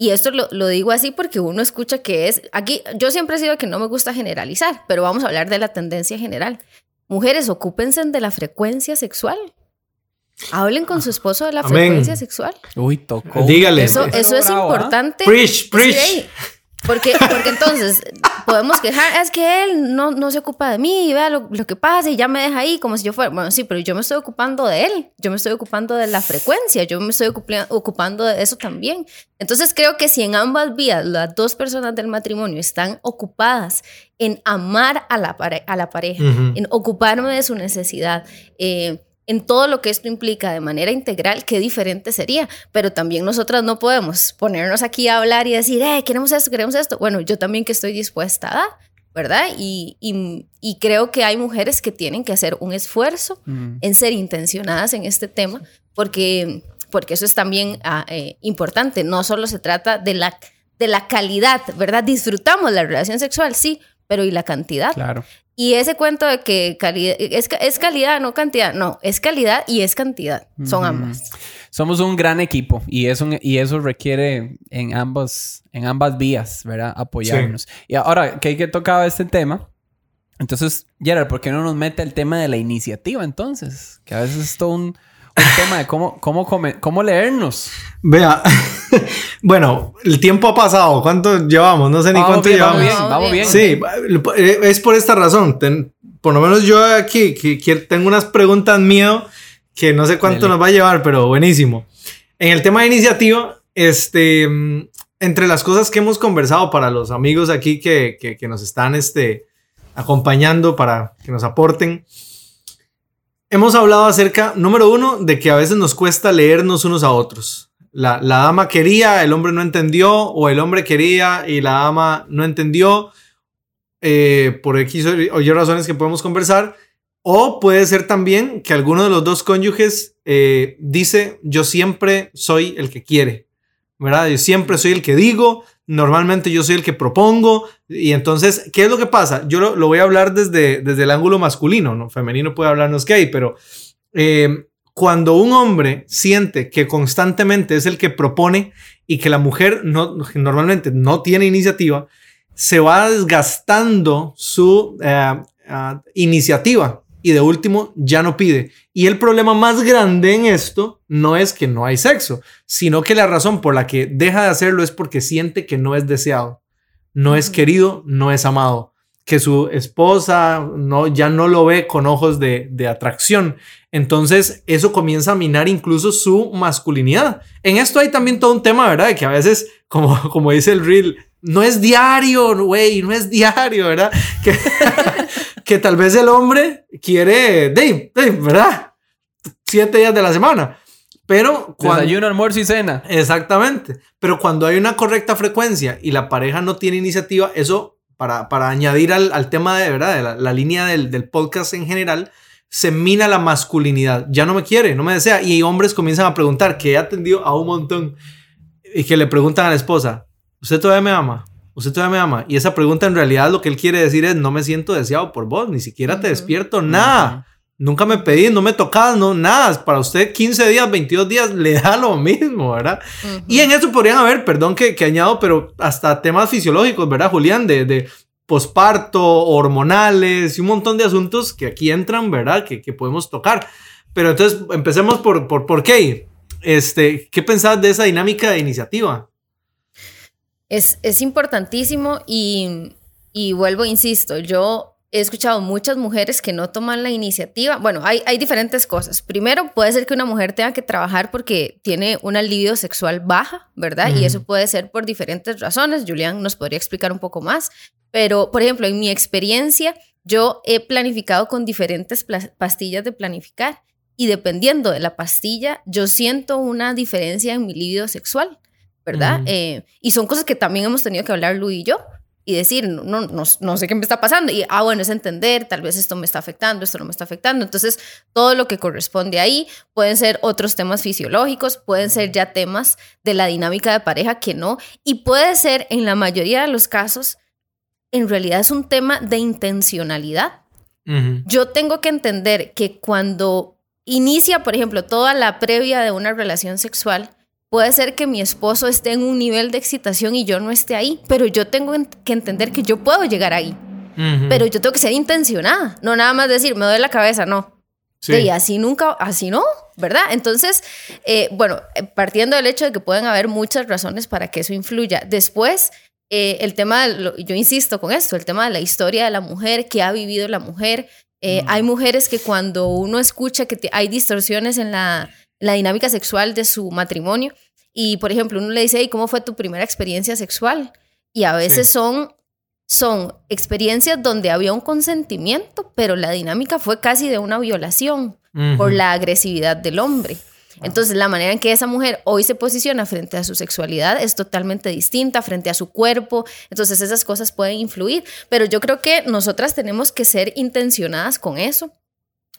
y esto lo, lo digo así porque uno escucha que es, aquí yo siempre he sido que no me gusta generalizar, pero vamos a hablar de la tendencia general. Mujeres, ocúpense de la frecuencia sexual. Hablen con su esposo de la Amén. frecuencia sexual. Uy, tocó. Dígale. Eso, eso es bravo, ¿ah? importante. Preach, preach. Sí, porque, porque entonces podemos quejar, es que él no, no se ocupa de mí, y vea lo, lo que pasa y ya me deja ahí como si yo fuera. Bueno, sí, pero yo me estoy ocupando de él, yo me estoy ocupando de la frecuencia, yo me estoy ocupando de eso también. Entonces creo que si en ambas vías las dos personas del matrimonio están ocupadas en amar a la, pare- a la pareja, Ujú. en ocuparme de su necesidad, eh, en todo lo que esto implica de manera integral, qué diferente sería. Pero también nosotras no podemos ponernos aquí a hablar y decir, eh, queremos esto, queremos esto. Bueno, yo también que estoy dispuesta a dar, ¿verdad? Y, y, y creo que hay mujeres que tienen que hacer un esfuerzo Mm. en ser intencionadas en este tema, porque, porque eso es también ah, eh, importante. No solo se trata de la, de la calidad, ¿verdad? Disfrutamos la relación sexual, sí, pero ¿y la cantidad? Claro. Y ese cuento de que calidad, es, es calidad, no cantidad, no, es calidad y es cantidad, son ambas. Somos un gran equipo y eso, y eso requiere en ambos, en ambas vías, ¿verdad? Apoyarnos. Y ahora que hay que tocar este tema, entonces, Gerard, ¿por qué no nos mete el tema de la iniciativa entonces? Que a veces es todo un, un tema de cómo, cómo, come- cómo leernos. Vea, [laughs] bueno, el tiempo ha pasado. ¿Cuánto llevamos? No sé ni Vamos cuánto bien, vamos llevamos. bien, vamos bien. Sí, eh, es por esta razón. Ten- por lo menos yo aquí que, que tengo unas preguntas miedo que no sé cuánto Dele. nos va a llevar, pero buenísimo. En el tema de iniciativa, este, entre las cosas que hemos conversado para los amigos aquí que, que, que nos están este, acompañando para que nos aporten, hemos hablado acerca, número uno, de que a veces nos cuesta leernos unos a otros. La, la dama quería, el hombre no entendió, o el hombre quería y la dama no entendió, eh, por X o Y razones que podemos conversar. O puede ser también que alguno de los dos cónyuges eh, dice, yo siempre soy el que quiere, ¿verdad? Yo siempre soy el que digo, normalmente yo soy el que propongo. Y entonces, ¿qué es lo que pasa? Yo lo, voy a hablar desde, desde el ángulo masculino, ¿no? Femenino puede hablarnos gay, pero eh, cuando un hombre siente que constantemente es el que propone y que la mujer no, normalmente no tiene iniciativa, se va desgastando su eh, ah, iniciativa y de último ya no pide. Y el problema más grande en esto no es que no hay sexo, sino que la razón por la que deja de hacerlo es porque siente que no es deseado, no es querido, no es amado, que su esposa no, ya no lo ve con ojos de, de atracción. Entonces eso comienza a minar incluso su masculinidad. En esto hay también todo un tema, ¿verdad? De que a veces, como, como dice el reel, no es diario, güey, no es diario, ¿verdad? Que, [laughs] que tal vez el hombre quiere, Dave, Dave, ¿verdad? Siete días de la semana. Pero cuando, Desayuno, almuerzo y cena. Exactamente. Pero cuando hay una correcta frecuencia y la pareja no tiene iniciativa, eso, para, para añadir al, al tema de verdad, de la, la línea del, del podcast en general, se mina la masculinidad. Ya no me quiere, no me desea. Y hombres comienzan a preguntar, que he atendido a un montón, y que le preguntan a la esposa, ¿usted todavía me ama? ¿Usted todavía me ama? Y esa pregunta en realidad lo que él quiere decir es, no me siento deseado por vos, ni siquiera te Ujú. despierto, nada. Nunca me pedí, no me tocas, no, nada. Para usted 15 días, 22 días le da lo mismo, ¿verdad? Ujú. Y en eso podrían haber, perdón que, que añado, pero hasta temas fisiológicos, ¿verdad, Julián? De, de posparto, hormonales y un montón de asuntos que aquí entran, ¿verdad? Que, que podemos tocar. Pero entonces empecemos por, por, por qué. Este, ¿Qué pensás de esa dinámica de iniciativa? Es, es importantísimo y, y vuelvo, insisto, yo he escuchado muchas mujeres que no toman la iniciativa. Bueno, hay, hay diferentes cosas. Primero, puede ser que una mujer tenga que trabajar porque tiene una libido sexual baja, ¿verdad? Y eso puede ser por diferentes razones. Julián nos podría explicar un poco más. Pero, por ejemplo, en mi experiencia, yo he planificado con diferentes pastillas de planificar y dependiendo de la pastilla, yo siento una diferencia en mi libido sexual. ¿Verdad? Eh, y son cosas que también hemos tenido que hablar Lu y yo y decir, no, no, no, no sé qué me está pasando. Y, ah, bueno, es entender, tal vez esto me está afectando, esto no me está afectando. Entonces, todo lo que corresponde ahí pueden ser otros temas fisiológicos, pueden ser ya temas de la dinámica de pareja que no. Y puede ser, en la mayoría de los casos, en realidad es un tema de intencionalidad. Yo tengo que entender que cuando inicia, por ejemplo, toda la previa de una relación sexual, puede ser que mi esposo esté en un nivel de excitación y yo no esté ahí, pero yo tengo en- que entender que yo puedo llegar ahí. Pero yo tengo que ser intencionada, no nada más decir, me doy la cabeza, no. Sí. Y así nunca, así no, ¿verdad? Entonces, eh, bueno, eh, partiendo del hecho de que pueden haber muchas razones para que eso influya. Después, eh, el tema, de lo- yo insisto con esto, el tema de la historia de la mujer, que ha vivido la mujer. Eh, Hay mujeres que cuando uno escucha que te- hay distorsiones en la, la dinámica sexual de su matrimonio y, por ejemplo, uno le dice, "Hey, ¿cómo fue tu primera experiencia sexual? Y a veces Sí. son son experiencias donde había un consentimiento, pero la dinámica fue casi de una violación por la agresividad del hombre. Entonces, la manera en que esa mujer hoy se posiciona frente a su sexualidad es totalmente distinta, frente a su cuerpo. Entonces, esas cosas pueden influir. Pero yo creo que nosotras tenemos que ser intencionadas con eso.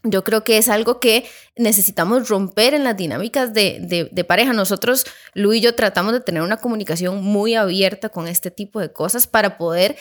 Yo creo que es algo que necesitamos romper en las dinámicas de, de- de pareja. Nosotros, Lu y yo, tratamos de tener una comunicación muy abierta con este tipo de cosas para poder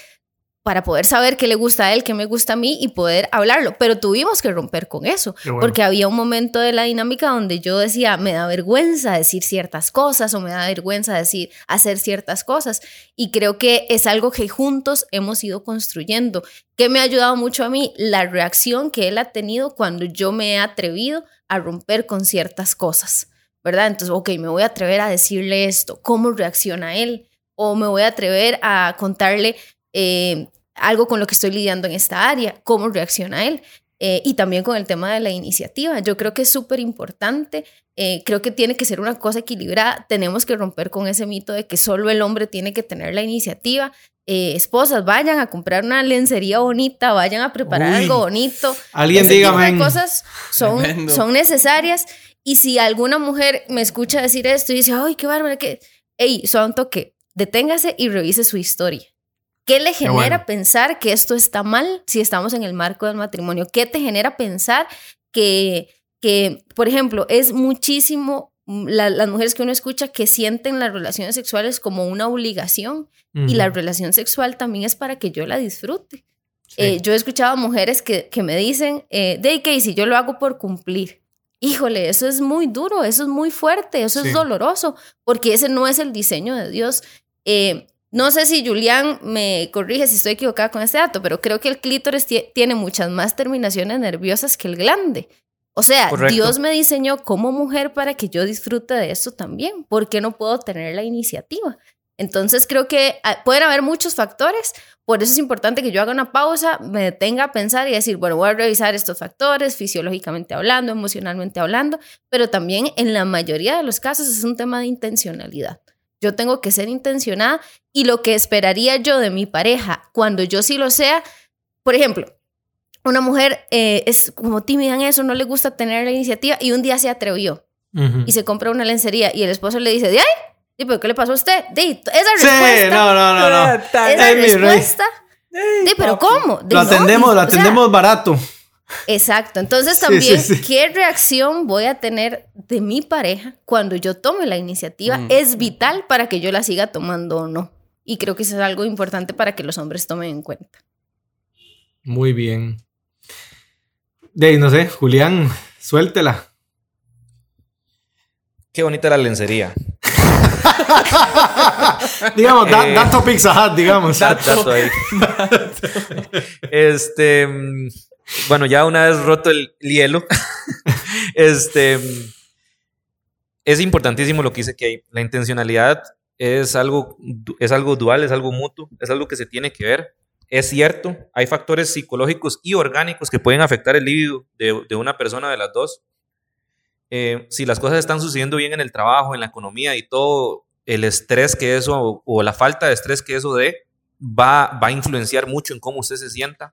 para poder saber qué le gusta a él, qué me gusta a mí y poder hablarlo. Pero tuvimos que romper con eso, bueno. porque había un momento de la dinámica donde yo decía, me da vergüenza decir ciertas cosas o me da vergüenza decir, hacer ciertas cosas. Y creo que es algo que juntos hemos ido construyendo. que me ha ayudado mucho a mí? La reacción que él ha tenido cuando yo me he atrevido a romper con ciertas cosas, ¿verdad? Entonces, ok, me voy a atrever a decirle esto, ¿cómo reacciona él? O me voy a atrever a contarle eh, algo con lo que estoy lidiando en esta área, cómo reacciona él. Eh, y también con el tema de la iniciativa. Yo creo que es súper importante. eh, creo que tiene que ser una cosa equilibrada. Tenemos que romper con ese mito de que solo el hombre tiene que tener la iniciativa. Eh, esposas, vayan a comprar una lencería bonita, vayan a preparar Uy. algo bonito. Alguien de men. cosas son, Tremendo. son necesarias. Y si alguna mujer me escucha decir esto y dice, ay, qué bárbara, que, hey, son toque, deténgase y revise su historia. ¿Qué le genera bueno. pensar que esto está mal si estamos en el marco del matrimonio? ¿Qué te genera pensar que, que por ejemplo, es muchísimo mm, la- las mujeres que uno escucha que sienten las relaciones sexuales como una obligación y la relación sexual también es para que yo la disfrute. Sí. Eh, yo he escuchado a mujeres que, que me dicen, eh, de que si yo lo hago por cumplir. Híjole, eso es muy duro, eso es muy fuerte, eso Sí. es doloroso, porque ese no es el diseño de Dios. Eh, no sé si Julián me corrige si estoy equivocada con este dato, pero creo que el clítoris tie- tiene muchas más terminaciones nerviosas que el glande. O sea, Correcto. Dios me diseñó como mujer para que yo disfrute de eso también. ¿Por qué no puedo tener la iniciativa? Entonces creo que ah, pueden haber muchos factores, por eso es importante que yo haga una pausa, me detenga a pensar y decir, bueno, voy a revisar estos factores, fisiológicamente hablando, emocionalmente hablando, pero también en la mayoría de los casos es un tema de intencionalidad. Yo tengo que ser intencionada y lo que esperaría yo de mi pareja cuando yo sí lo sea, por ejemplo, una mujer eh, es como tímida en eso, no le gusta tener la iniciativa y un día se atrevió Ujú. y se compra una lencería y el esposo le dice, ¿de ay? ¿Y pero qué le pasó a usted? De, esa Sí, respuesta. no, no, no, no. Esa Ay, respuesta. De, pero ¿cómo? De, Lo no, atendemos, y- lo o sea, atendemos barato. Exacto. Entonces también, sí, sí. ¿qué reacción voy a tener de mi pareja cuando yo tome la iniciativa? Mm. Es vital para que yo la siga tomando o no. Y creo que eso es algo importante para que los hombres tomen en cuenta. Muy bien. De ahí, no sé, Julián, suéltela. Qué bonita la lencería. [laughs] digamos, da, Eh, dato Pizza Hut, digamos. Dato ahí. [laughs] este, mm, bueno, ya una vez roto el hielo, [laughs] este, es importantísimo lo que dice que. La intencionalidad es algo, es algo dual, es algo mutuo, es algo que se tiene que ver. Es cierto, hay factores psicológicos y orgánicos que pueden afectar el libido de, de una persona de las dos. Eh, si las cosas están sucediendo bien en el trabajo, en la economía y todo, el estrés que eso o, o la falta de estrés que eso dé va, va a influenciar mucho en cómo usted se sienta.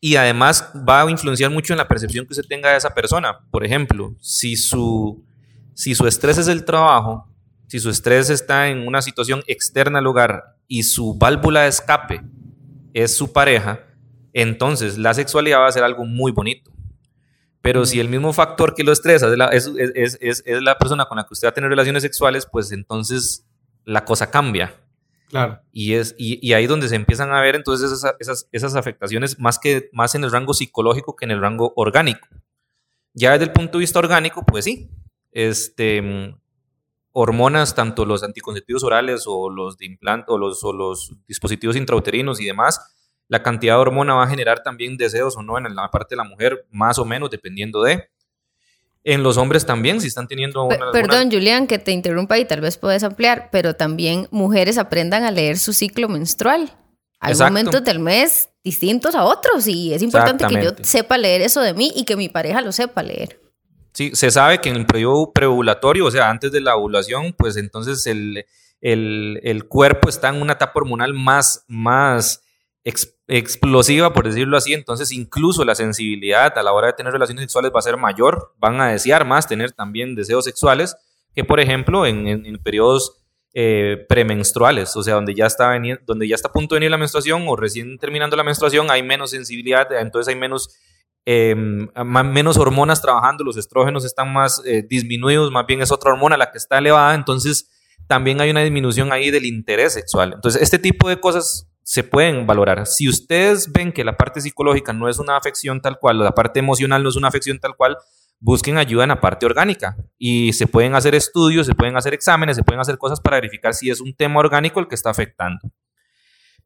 Y además va a influenciar mucho en la percepción que usted tenga de esa persona. Por ejemplo, si su, si su estrés es el trabajo, si su estrés está en una situación externa al hogar y su válvula de escape es su pareja, entonces la sexualidad va a ser algo muy bonito. Pero si el mismo factor que lo estresa es la, es, es- es- es la persona con la que usted va a tener relaciones sexuales, pues entonces la cosa cambia. Claro. Y, es, y, ahí donde se empiezan a ver entonces esas, esas, esas afectaciones más, que, más en el rango psicológico que en el rango orgánico. Ya desde el punto de vista orgánico, pues sí, este, mm, hormonas, tanto los anticonceptivos orales o los de implante o los, o los dispositivos intrauterinos y demás, la cantidad de hormona va a generar también deseos o no en la parte de la mujer, más o menos, dependiendo de. En los hombres también, si están teniendo una... Perdón, Julián, que te interrumpa y tal vez puedes ampliar, pero también mujeres aprendan a leer su ciclo menstrual. Hay Exacto. momentos del mes distintos a otros y es importante que yo sepa leer eso de mí y que mi pareja lo sepa leer. Sí, se sabe que en el periodo preovulatorio, o sea, antes de la ovulación, pues entonces el, el- el cuerpo está en una etapa hormonal más, más ex- explosiva, por decirlo así, entonces incluso la sensibilidad a la hora de tener relaciones sexuales va a ser mayor, van a desear más tener también deseos sexuales que, por ejemplo, en, periodos eh, premenstruales, o sea, donde ya, está donde ya está a punto de venir la menstruación o recién terminando la menstruación, hay menos sensibilidad, entonces hay menos eh, ma- menos hormonas trabajando, los estrógenos están más eh, disminuidos, más bien es otra hormona la que está elevada, entonces también hay una disminución ahí del interés sexual. Entonces, este tipo de cosas se pueden valorar. Si ustedes ven que la parte psicológica no es una afección tal cual, la parte emocional no es una afección tal cual, busquen ayuda en la parte orgánica y se pueden hacer estudios, se pueden hacer exámenes, se pueden hacer cosas para verificar si es un tema orgánico el que está afectando.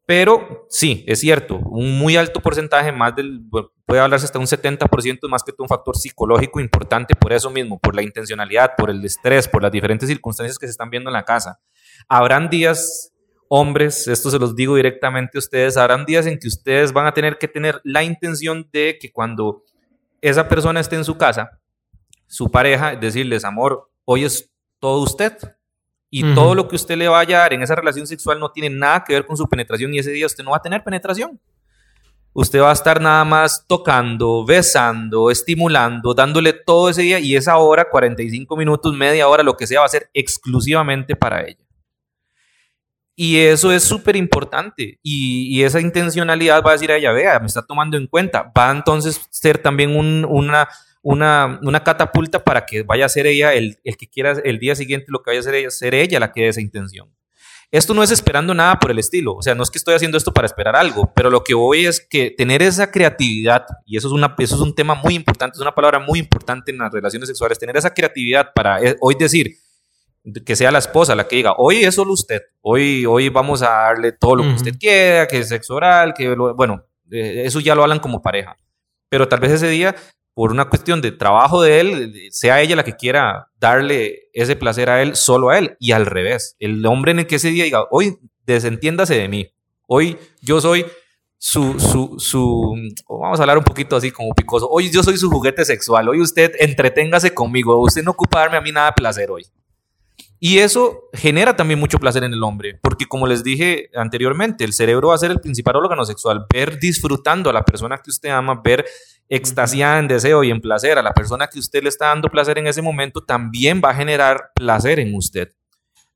Pero sí, es cierto, un muy alto porcentaje, más del, puede hablarse hasta un 70% más que todo un factor psicológico importante por eso mismo, por la intencionalidad, por el estrés, por las diferentes circunstancias que se están viendo en la casa. Habrán días, hombres, esto se los digo directamente a ustedes, habrán días en que ustedes van a tener que tener la intención de que cuando esa persona esté en su casa, su pareja, decirles, amor, hoy es todo usted. Y todo lo que usted le vaya a dar en esa relación sexual no tiene nada que ver con su penetración y ese día usted no va a tener penetración. Usted va a estar nada más tocando, besando, estimulando, dándole todo ese día y esa hora, 45 minutos, media hora, lo que sea, va a ser exclusivamente para ella. Y eso es súper importante. Y, y esa intencionalidad va a decir a ella, vea, me está tomando en cuenta. Va a entonces ser también un- una, una, una catapulta para que vaya a ser ella el, el que quiera el día siguiente, lo que vaya a ser ella, ser ella la que dé esa intención. Esto no es esperando nada por el estilo, o sea, no es que estoy haciendo esto para esperar algo, pero lo que voy es que tener esa creatividad, y eso es, una, eso es un tema muy importante, es una palabra muy importante en las relaciones sexuales, tener esa creatividad para eh, hoy decir, que sea la esposa la que diga, hoy es solo usted, hoy, hoy vamos a darle todo lo que usted quiera, que es sexo oral, que lo- bueno, eh, eso ya lo hablan como pareja, pero tal vez ese día, por una cuestión de trabajo de él, sea ella la que quiera darle ese placer a él, solo a él, y al revés, el hombre en el que ese día diga, hoy desentiéndase de mí, hoy yo soy su, su, su, vamos a hablar un poquito así como picoso, hoy yo soy su juguete sexual, hoy usted entreténgase conmigo, usted no ocupa darme a mí nada de placer hoy. Y eso genera también mucho placer en el hombre, porque como les dije anteriormente, el cerebro va a ser el principal órgano sexual. Ver disfrutando a la persona que usted ama, ver extasiada en deseo y en placer a la persona que usted le está dando placer en ese momento, también va a generar placer en usted.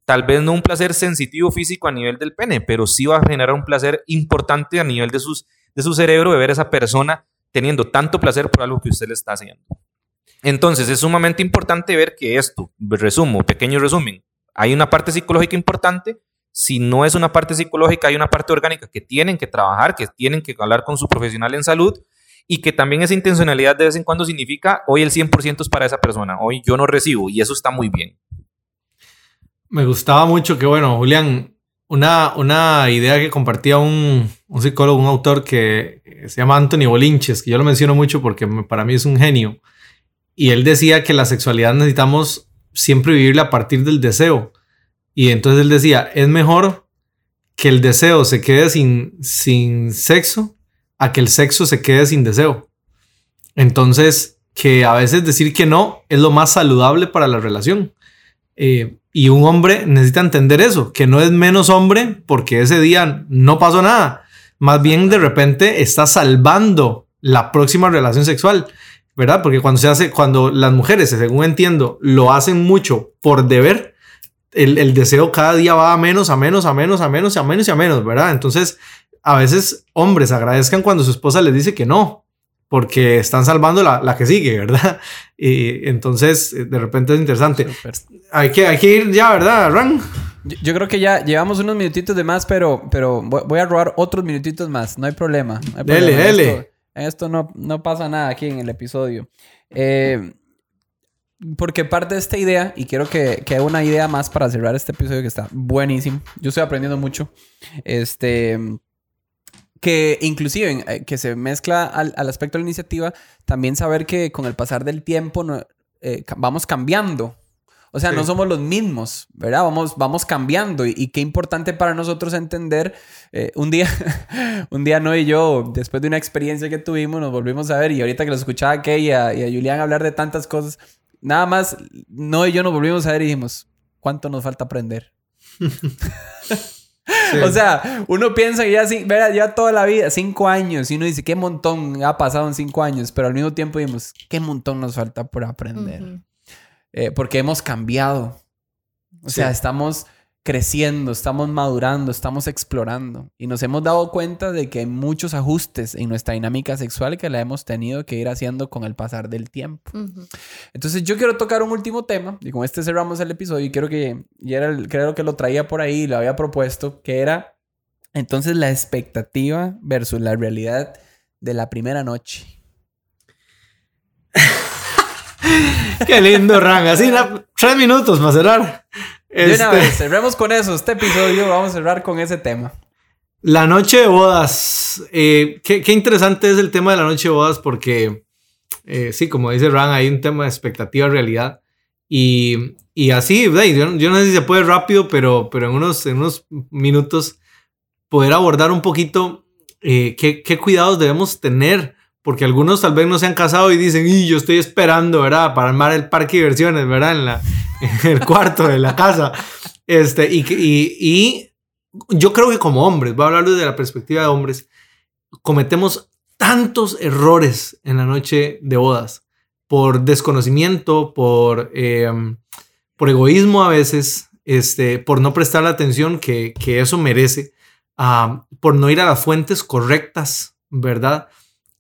Tal vez no un placer sensitivo físico a nivel del pene, pero sí va a generar un placer importante a nivel de, sus, de su cerebro de ver a esa persona teniendo tanto placer por algo que usted le está haciendo. Entonces es sumamente importante ver que esto, resumo, pequeño resumen, hay una parte psicológica importante, si no es una parte psicológica, hay una parte orgánica que tienen que trabajar, que tienen que hablar con su profesional en salud y que también esa intencionalidad de vez en cuando significa hoy el 100% es para esa persona, hoy yo no recibo y eso está muy bien. Me gustaba mucho que, bueno, Julián, una, una idea que compartía un, un psicólogo, un autor que se llama Anthony Bolinches, que yo lo menciono mucho porque para mí es un genio. Y él decía que la sexualidad necesitamos siempre vivirla a partir del deseo. Y entonces él decía, es mejor que el deseo se quede sin, sin sexo a que el sexo se quede sin deseo. Entonces, que a veces decir que no es lo más saludable para la relación. Eh, y un hombre necesita entender eso, que no es menos hombre porque ese día no pasó nada. Más bien de repente está salvando la próxima relación sexual, ¿verdad? Porque cuando se hace, cuando las mujeres, según entiendo, lo hacen mucho por deber, el, el deseo cada día va a menos, a menos, a menos, a menos, a menos y a menos, ¿verdad? Entonces, a veces hombres agradezcan cuando su esposa les dice que no, porque están salvando la, la que sigue, ¿verdad? [laughs] Y entonces, de repente es interesante. Hay que, hay que ir ya, ¿verdad, Ran? Yo, yo creo que ya llevamos unos minutitos de más, pero, pero voy a robar otros minutitos más. No hay problema. no hay Dele, problema. dele. Esto, esto no, no pasa nada aquí en el episodio. Eh, porque parte de esta idea, y quiero que, que una idea más para cerrar este episodio que está buenísimo. Yo estoy aprendiendo mucho. Este. que inclusive eh, que se mezcla al, al aspecto de la iniciativa, también saber que con el pasar del tiempo no- eh, vamos cambiando. O sea, Sí. no somos los mismos, ¿verdad? Vamos, vamos cambiando. Y, y qué importante para nosotros entender. eh, un día, [laughs] un día no y yo, después de una experiencia que tuvimos, nos volvimos a ver. Y ahorita que lo escuchaba a Kay y a, y a Julián hablar de tantas cosas, nada más, no y yo nos volvimos a ver y dijimos, ¿cuánto nos falta aprender? Sí. [laughs] O sea, uno piensa que ya, verá, ya toda la vida, cinco años, y uno dice, qué montón ha pasado en cinco años, pero al mismo tiempo dijimos, qué montón nos falta por aprender. Eh, porque hemos cambiado. O sea, Sí. estamos creciendo, estamos madurando, estamos explorando. Y nos hemos dado cuenta de que hay muchos ajustes en nuestra dinámica sexual que la hemos tenido que ir haciendo con el pasar del tiempo. Ujú. Entonces yo quiero tocar un último tema y con este cerramos el episodio y quiero que, y era el- creo que lo traía por ahí y lo había propuesto, que era entonces la expectativa versus la realidad de la primera noche. [laughs] [laughs] Qué lindo, Ran. Así, tres minutos para cerrar. De una Este, vez, cerremos con eso. Este episodio vamos a cerrar con ese tema. La noche de bodas. Eh, qué, qué interesante es el tema de la noche de bodas porque, eh, sí, como dice Ran, hay un tema de expectativa realidad. Y, y así, yo, yo no sé si se puede rápido, pero, pero en, unos, en unos minutos poder abordar un poquito eh, qué, qué cuidados debemos tener. Porque algunos tal vez no se han casado y dicen, y yo estoy esperando, ¿verdad? Para armar el parque de diversiones, ¿verdad? En, la, [laughs] el cuarto de la casa. Este, y, yo creo que como hombres, voy a hablar desde la perspectiva de hombres, cometemos tantos errores en la noche de bodas por desconocimiento, por, eh, por egoísmo a veces, este, por no prestar la atención que, que eso merece, por no ir a las fuentes correctas, ¿verdad?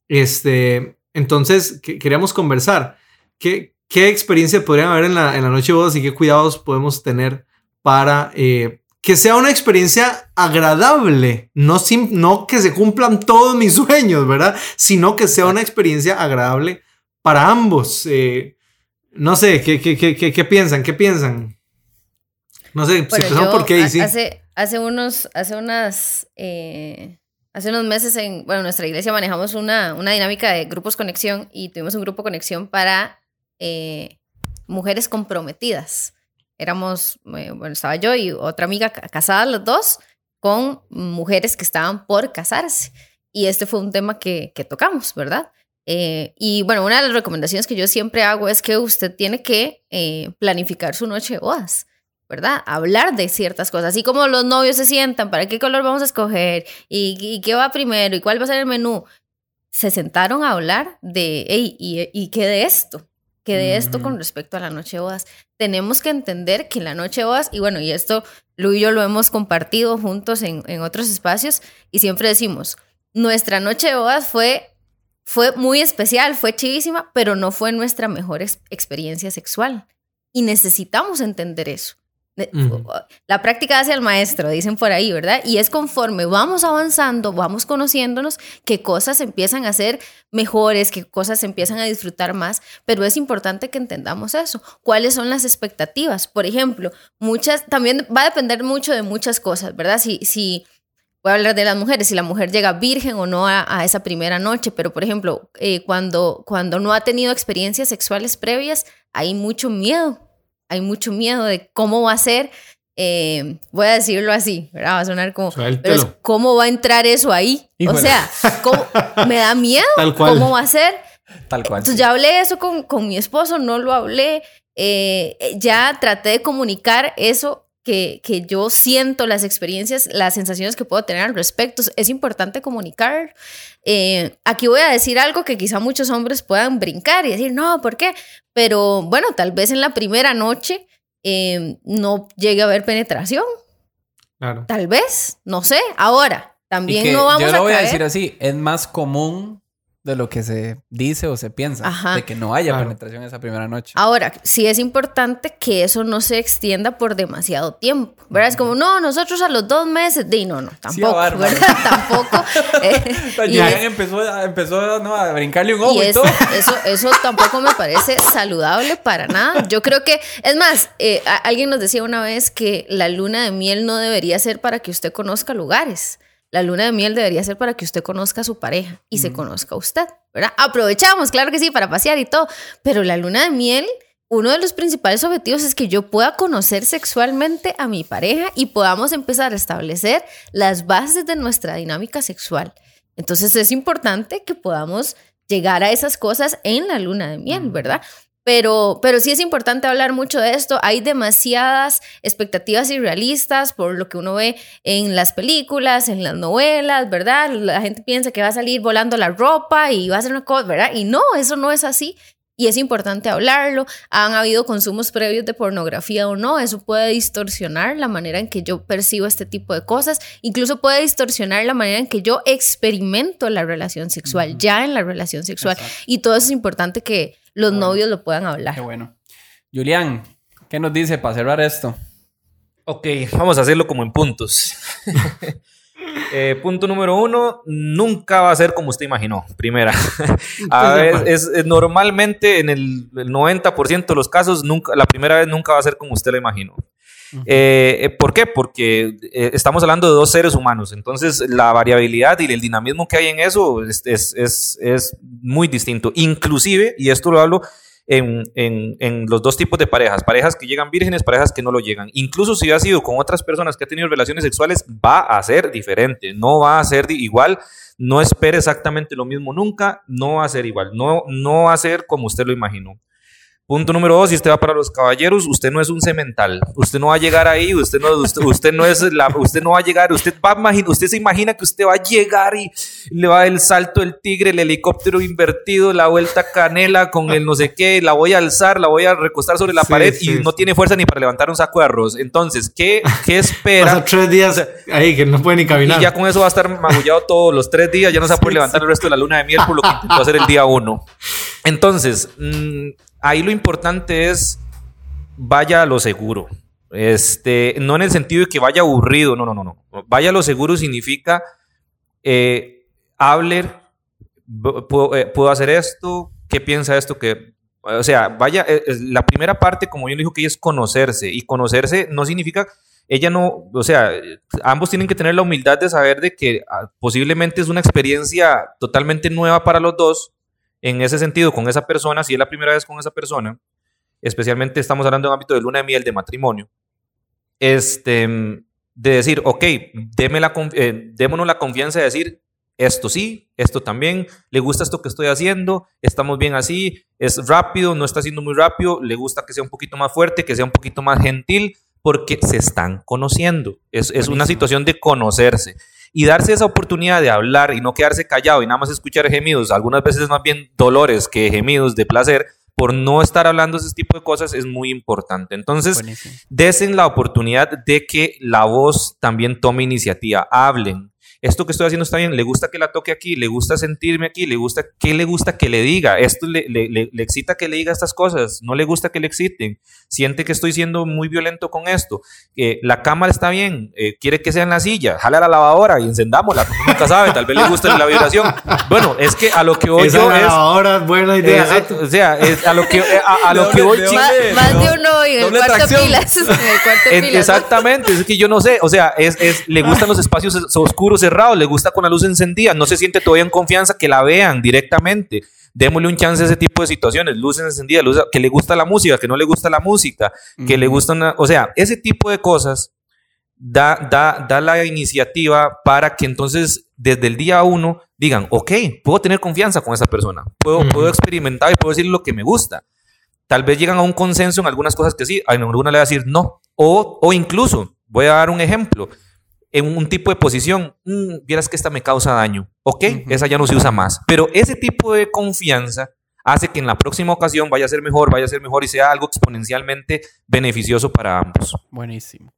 Este, entonces, que- queríamos conversar. ¿Qué, ¿Qué experiencia podrían haber en la, en la noche de bodas y qué cuidados podemos tener para eh, que sea una experiencia agradable? No, sim- no que se cumplan todos mis sueños, ¿verdad? Sino que sea una experiencia agradable para ambos. Eh, no sé, ¿qué, qué, qué, qué, piensan? ¿Qué piensan? No sé, si empezamos por qué, sí. hace, hace unos, hace unas, eh, hace unos meses en, bueno, en nuestra iglesia manejamos una, una dinámica de grupos conexión y tuvimos un grupo conexión para eh, mujeres comprometidas. Éramos, eh, bueno, estaba yo y otra amiga ca- casadas los dos con mujeres que estaban por casarse. Y este fue un tema que, que tocamos, ¿verdad? Eh, y bueno, una de las recomendaciones que yo siempre hago es que usted tiene que eh, planificar su noche de. ¿Verdad? Hablar de ciertas cosas, así como los novios se sientan, para qué color vamos a escoger y, y qué va primero y cuál va a ser el menú. Se sentaron a hablar de, hey, ¿y, y qué de esto? ¿Qué de esto con respecto a la noche de bodas? Tenemos que entender que la noche de bodas, y bueno, y esto Lu y yo lo hemos compartido juntos en, en otros espacios, y siempre decimos, nuestra noche de bodas fue, fue muy especial, fue chivísima, pero no fue nuestra mejor ex- experiencia sexual. Y necesitamos entender eso. La práctica hace al maestro, dicen por ahí, ¿verdad? Y es conforme vamos avanzando, vamos conociéndonos, que cosas empiezan a ser mejores, que cosas empiezan a disfrutar más, pero es importante que entendamos eso. ¿Cuáles son las expectativas? Por ejemplo, muchas, también va a depender mucho de muchas cosas, ¿verdad? Si, si voy a hablar de las mujeres, si la mujer llega virgen o no a, a esa primera noche, pero por ejemplo, eh, cuando, cuando no ha tenido experiencias sexuales previas, hay mucho miedo, hay mucho miedo de cómo va a ser, eh, voy a decirlo así, ¿verdad? Va a sonar como, pero es cómo va a entrar eso ahí. Híjole. O sea, ¿cómo- me da miedo, [laughs] Tal cual. ¿cómo va a ser? Tal cual. Entonces sí. ya hablé eso con, con mi esposo, no lo hablé, eh, ya traté de comunicar eso que, que yo siento, las experiencias, las sensaciones que puedo tener al respecto. Es importante comunicar. Eh, aquí voy a decir algo que quizá muchos hombres puedan brincar y decir, no, ¿por qué? Pero bueno, tal vez en la primera noche eh, no llegue a haber penetración, Claro. tal vez, no sé. Ahora, también no vamos yo a lo voy a decir así, es más común de lo que se dice o se piensa, Ajá. de que no haya Claro. penetración esa primera noche. Ahora, sí es importante que eso no se extienda por demasiado tiempo, ¿verdad? Es como, no, nosotros a los dos meses, de no, no, tampoco, [laughs] tampoco. [laughs] eh, y ya es- empezó, a- empezó ¿no? a brincarle un ojo y y, eso, todo. eso, eso tampoco me parece saludable para nada. Yo creo que, es más, eh, alguien nos decía una vez que la luna de miel no debería ser para que usted conozca lugares. La luna de miel debería ser para que usted conozca a su pareja y se conozca a usted, ¿verdad? Aprovechamos, claro que sí, para pasear y todo, pero la luna de miel uno de los principales objetivos es que yo pueda conocer sexualmente a mi pareja y podamos empezar a establecer las bases de nuestra dinámica sexual. Entonces es importante que podamos llegar a esas cosas en la luna de miel, ¿verdad? Pero, pero sí es importante hablar mucho de esto. Hay demasiadas expectativas irrealistas por lo que uno ve en las películas, en las novelas, ¿verdad? La gente piensa que va a salir volando la ropa y va a ser una cosa, ¿verdad? Y no, eso no es así. Y es importante hablarlo. Han habido consumos previos de pornografía o no. Eso puede distorsionar la manera en que yo percibo este tipo de cosas. Incluso puede distorsionar la manera en que yo experimento la relación sexual, ya en la relación sexual. Y todo eso es importante que los novios lo puedan hablar. Qué bueno. Julián, ¿qué nos dice para cerrar esto? Ok, vamos a hacerlo como en puntos. [laughs] Eh, punto número uno, nunca va a ser como usted imaginó. Primera. [laughs] a es, normalmente en el, 90% de los casos, nunca, la primera vez nunca va a ser como usted lo imaginó. Eh, eh, ¿Por qué? Porque estamos hablando de dos seres humanos, entonces la variabilidad y el dinamismo que hay en eso es, es, es muy distinto. Inclusive, y esto lo hablo en, en, los dos tipos de parejas, parejas que llegan vírgenes, parejas que no lo llegan. Incluso si ha sido con otras personas que ha tenido relaciones sexuales, va a ser diferente, no va a ser igual, no espere exactamente lo mismo nunca, no va a ser igual, no, no va a ser como usted lo imaginó. Punto número dos, si usted va para los caballeros, usted no es un cemental. Usted no va a llegar ahí, usted no, usted, no es la, usted no va a llegar, usted va a usted se imagina que usted va a llegar y le va el salto del tigre, el helicóptero invertido, la vuelta canela con el no sé qué, la voy a alzar, la voy a recostar sobre la pared y no tiene fuerza ni para levantar un saco de arroz. Entonces, ¿qué, qué [laughs] espera? Pasa tres días ahí que no puede ni caminar. Y ya con eso va a estar magullado todos los tres días, ya no se va a poder levantar el resto de la luna de miel por lo que intentó hacer el día uno. Entonces, mmm, ahí lo importante es vaya a lo seguro. Este, no en el sentido de que vaya aburrido, no, no, no, no. Vaya a lo seguro significa eh, hable, eh, puedo, hacer esto, ¿qué piensa esto? Que, o sea, vaya, eh, la primera parte, como yo le dijo, que es conocerse. Y conocerse no significa, ella no, o sea, ambos tienen que tener la humildad de saber de que ah, posiblemente es una experiencia totalmente nueva para los dos en ese sentido con esa persona, si es la primera vez con esa persona, especialmente estamos hablando de un ámbito de luna de miel, de matrimonio, este, de decir, ok, déme la, eh, démonos la confianza de decir, esto sí, esto también, le gusta esto que estoy haciendo, estamos bien así, es rápido, no está siendo muy rápido, le gusta que sea un poquito más fuerte, que sea un poquito más gentil, porque se están conociendo. Es, es una situación de conocerse y darse esa oportunidad de hablar y no quedarse callado y nada más escuchar gemidos, algunas veces más bien dolores que gemidos de placer, por no estar hablando ese tipo de cosas es muy importante. Entonces, desen la oportunidad de que la voz también tome iniciativa, hablen, esto que estoy haciendo está bien, le gusta que la toque aquí, le gusta sentirme aquí, le gusta, ¿qué le gusta que le diga? Esto le, le, le, excita que le diga estas cosas, no le gusta que le exciten, siente que estoy siendo muy violento con esto, eh, la cámara está bien, eh, quiere que sea en la silla, jale a la lavadora y encendámosla, nunca sabe, tal vez le gusta la vibración. Bueno, es que a lo que voy yo es... lavadora buena idea. o sea, a lo que, a, lo que voy... Más, más de uno en el cuarto pilas. En el cuarto pilas. Exactamente, es que yo no sé, o sea, es, es, le gustan los espacios oscuros, le gusta con la luz encendida, no se siente todavía en confianza que la vean directamente. Démosle un chance a ese tipo de situaciones, luces encendidas, luz, que le gusta la música, que no le gusta la música, que le gusta una, o sea, ese tipo de cosas da, da, da la iniciativa para que entonces desde el día uno digan, ok, puedo tener confianza con esa persona, puedo, puedo experimentar y puedo decir lo que me gusta. Tal vez llegan a un consenso en algunas cosas que sí, en alguna le va a decir no. O, o incluso, voy a dar un ejemplo, en un tipo de posición, mm, vieras que esta me causa daño. Ok, esa ya no se usa más. Pero ese tipo de confianza hace que en la próxima ocasión vaya a ser mejor, vaya a ser mejor y sea algo exponencialmente beneficioso para ambos. Buenísimo.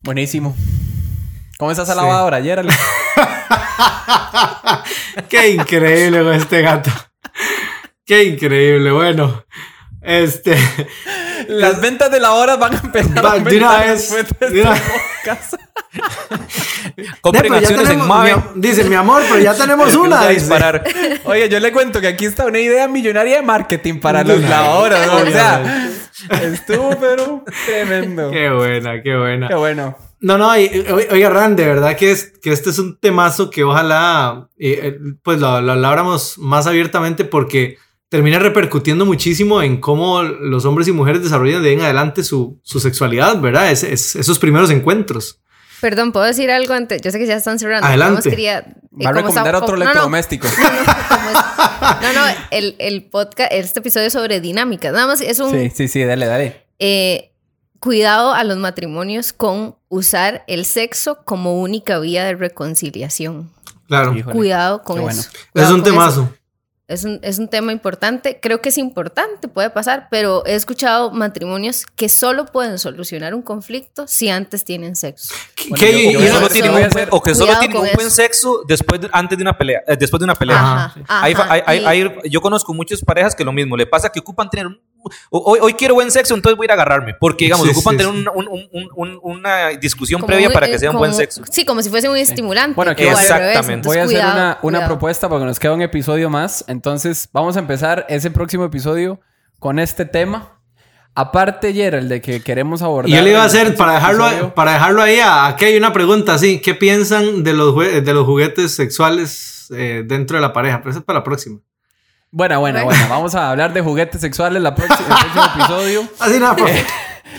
Buenísimo. ¿Cómo estás a la lavadora, Gerald? [laughs] Qué increíble con este gato. Qué increíble. Bueno, este. [laughs] Las ventas de la hora van a empezar a de una vez. De [laughs] ya acciones en Mave. mi- dice, mi amor, pero ya tenemos [laughs] va una. a disparar. Oye, yo le cuento que aquí está una idea millonaria de marketing para los lavadoras, ¿no? O sea, estuvo pero tremendo. Qué buena, qué buena. Qué bueno. No, no, oiga, Ran, de verdad que, es, que este es un temazo que ojalá eh, eh, pues lo, lo habláramos más abiertamente porque termina repercutiendo muchísimo en cómo los hombres y mujeres desarrollan de ahí en adelante su, su sexualidad, ¿verdad? Es, es- esos primeros encuentros. Perdón, ¿puedo decir algo antes? Yo sé que ya están cerrando. Adelante. Quería, eh, Va a recomendar otro no, electrodoméstico. [laughs] No, no, no, no, el, el podcast, este episodio es sobre dinámicas. Nada más es un Sí, sí, sí, dale, dale. eh, cuidado a los matrimonios con usar el sexo como única vía de reconciliación. Claro. Híjole. Cuidado con bueno. eso. es un eso. Es un, es un tema importante, creo que es importante, puede pasar, pero he escuchado matrimonios que solo pueden solucionar un conflicto si antes tienen sexo. Bueno, ¿Qué- yo- y- yo O y que solo tienen un o que solo tienen un buen eso. sexo después de- antes de una pelea. eh, después de una pelea. Ajá, Ajá. Hay- ajá, hay- hay- y- hay- yo conozco muchas parejas que lo mismo le pasa que ocupan tener un- hoy, hoy quiero buen sexo, entonces voy a ir a agarrarme. Porque, [laughs] digamos, Sí, ocupan sí, tener sí. un- un- un- un- una discusión como previa un- para que eh, sea un buen sexo. Sí, como si fuese un estimulante. Bueno, aquí o voy a- Exactamente. entonces Voy a hacer cuidado, una, una cuidado. propuesta porque nos queda un episodio más. Entonces, vamos a empezar ese próximo episodio con este tema. Aparte, Gerald, de que queremos abordar. Y yo le iba a hacer, para dejarlo, para dejarlo ahí, aquí hay una pregunta así. ¿Qué piensan de los, de los juguetes sexuales eh, dentro de la pareja? Pero eso es para la próxima. Bueno, bueno, Bueno. bueno. Vamos a hablar de juguetes sexuales la próxima, el próximo [laughs] episodio. Así nada, por-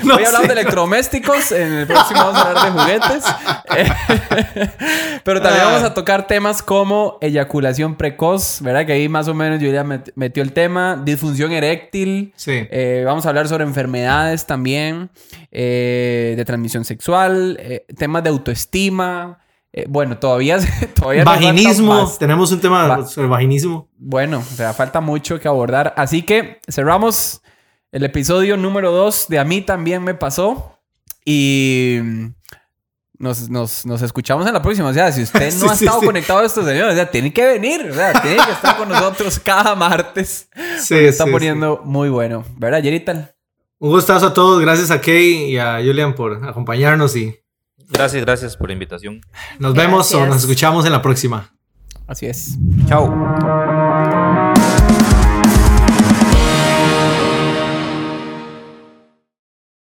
no Voy a hablar de electrodomésticos. En el próximo vamos a hablar de juguetes. [laughs] Pero también Ah. vamos a tocar temas como eyaculación precoz, ¿verdad? Que ahí más o menos yo ya met- metió el tema. Disfunción eréctil. Sí. Eh, vamos a hablar sobre enfermedades también. eh, de transmisión sexual. eh, temas de autoestima. Eh, bueno, todavía, [laughs] todavía Vaginismo. más. Tenemos un tema Va- sobre vaginismo. Bueno, o sea, falta mucho que abordar. Así que cerramos el episodio número 2 de A mí también me pasó. Y nos, nos, nos escuchamos en la próxima. O sea, si usted [laughs] no Sí, ha sí, estado sí. conectado a estos señores, o sea, tiene que venir. O sea, tiene que estar con nosotros cada martes. Sí, Se está sí, poniendo muy bueno. ¿Verdad, Yerita? Un gustazo a todos. Gracias a Kay y a Julian por acompañarnos y Gracias, gracias por la invitación. nos vemos o nos escuchamos en la próxima. Así es. Chao.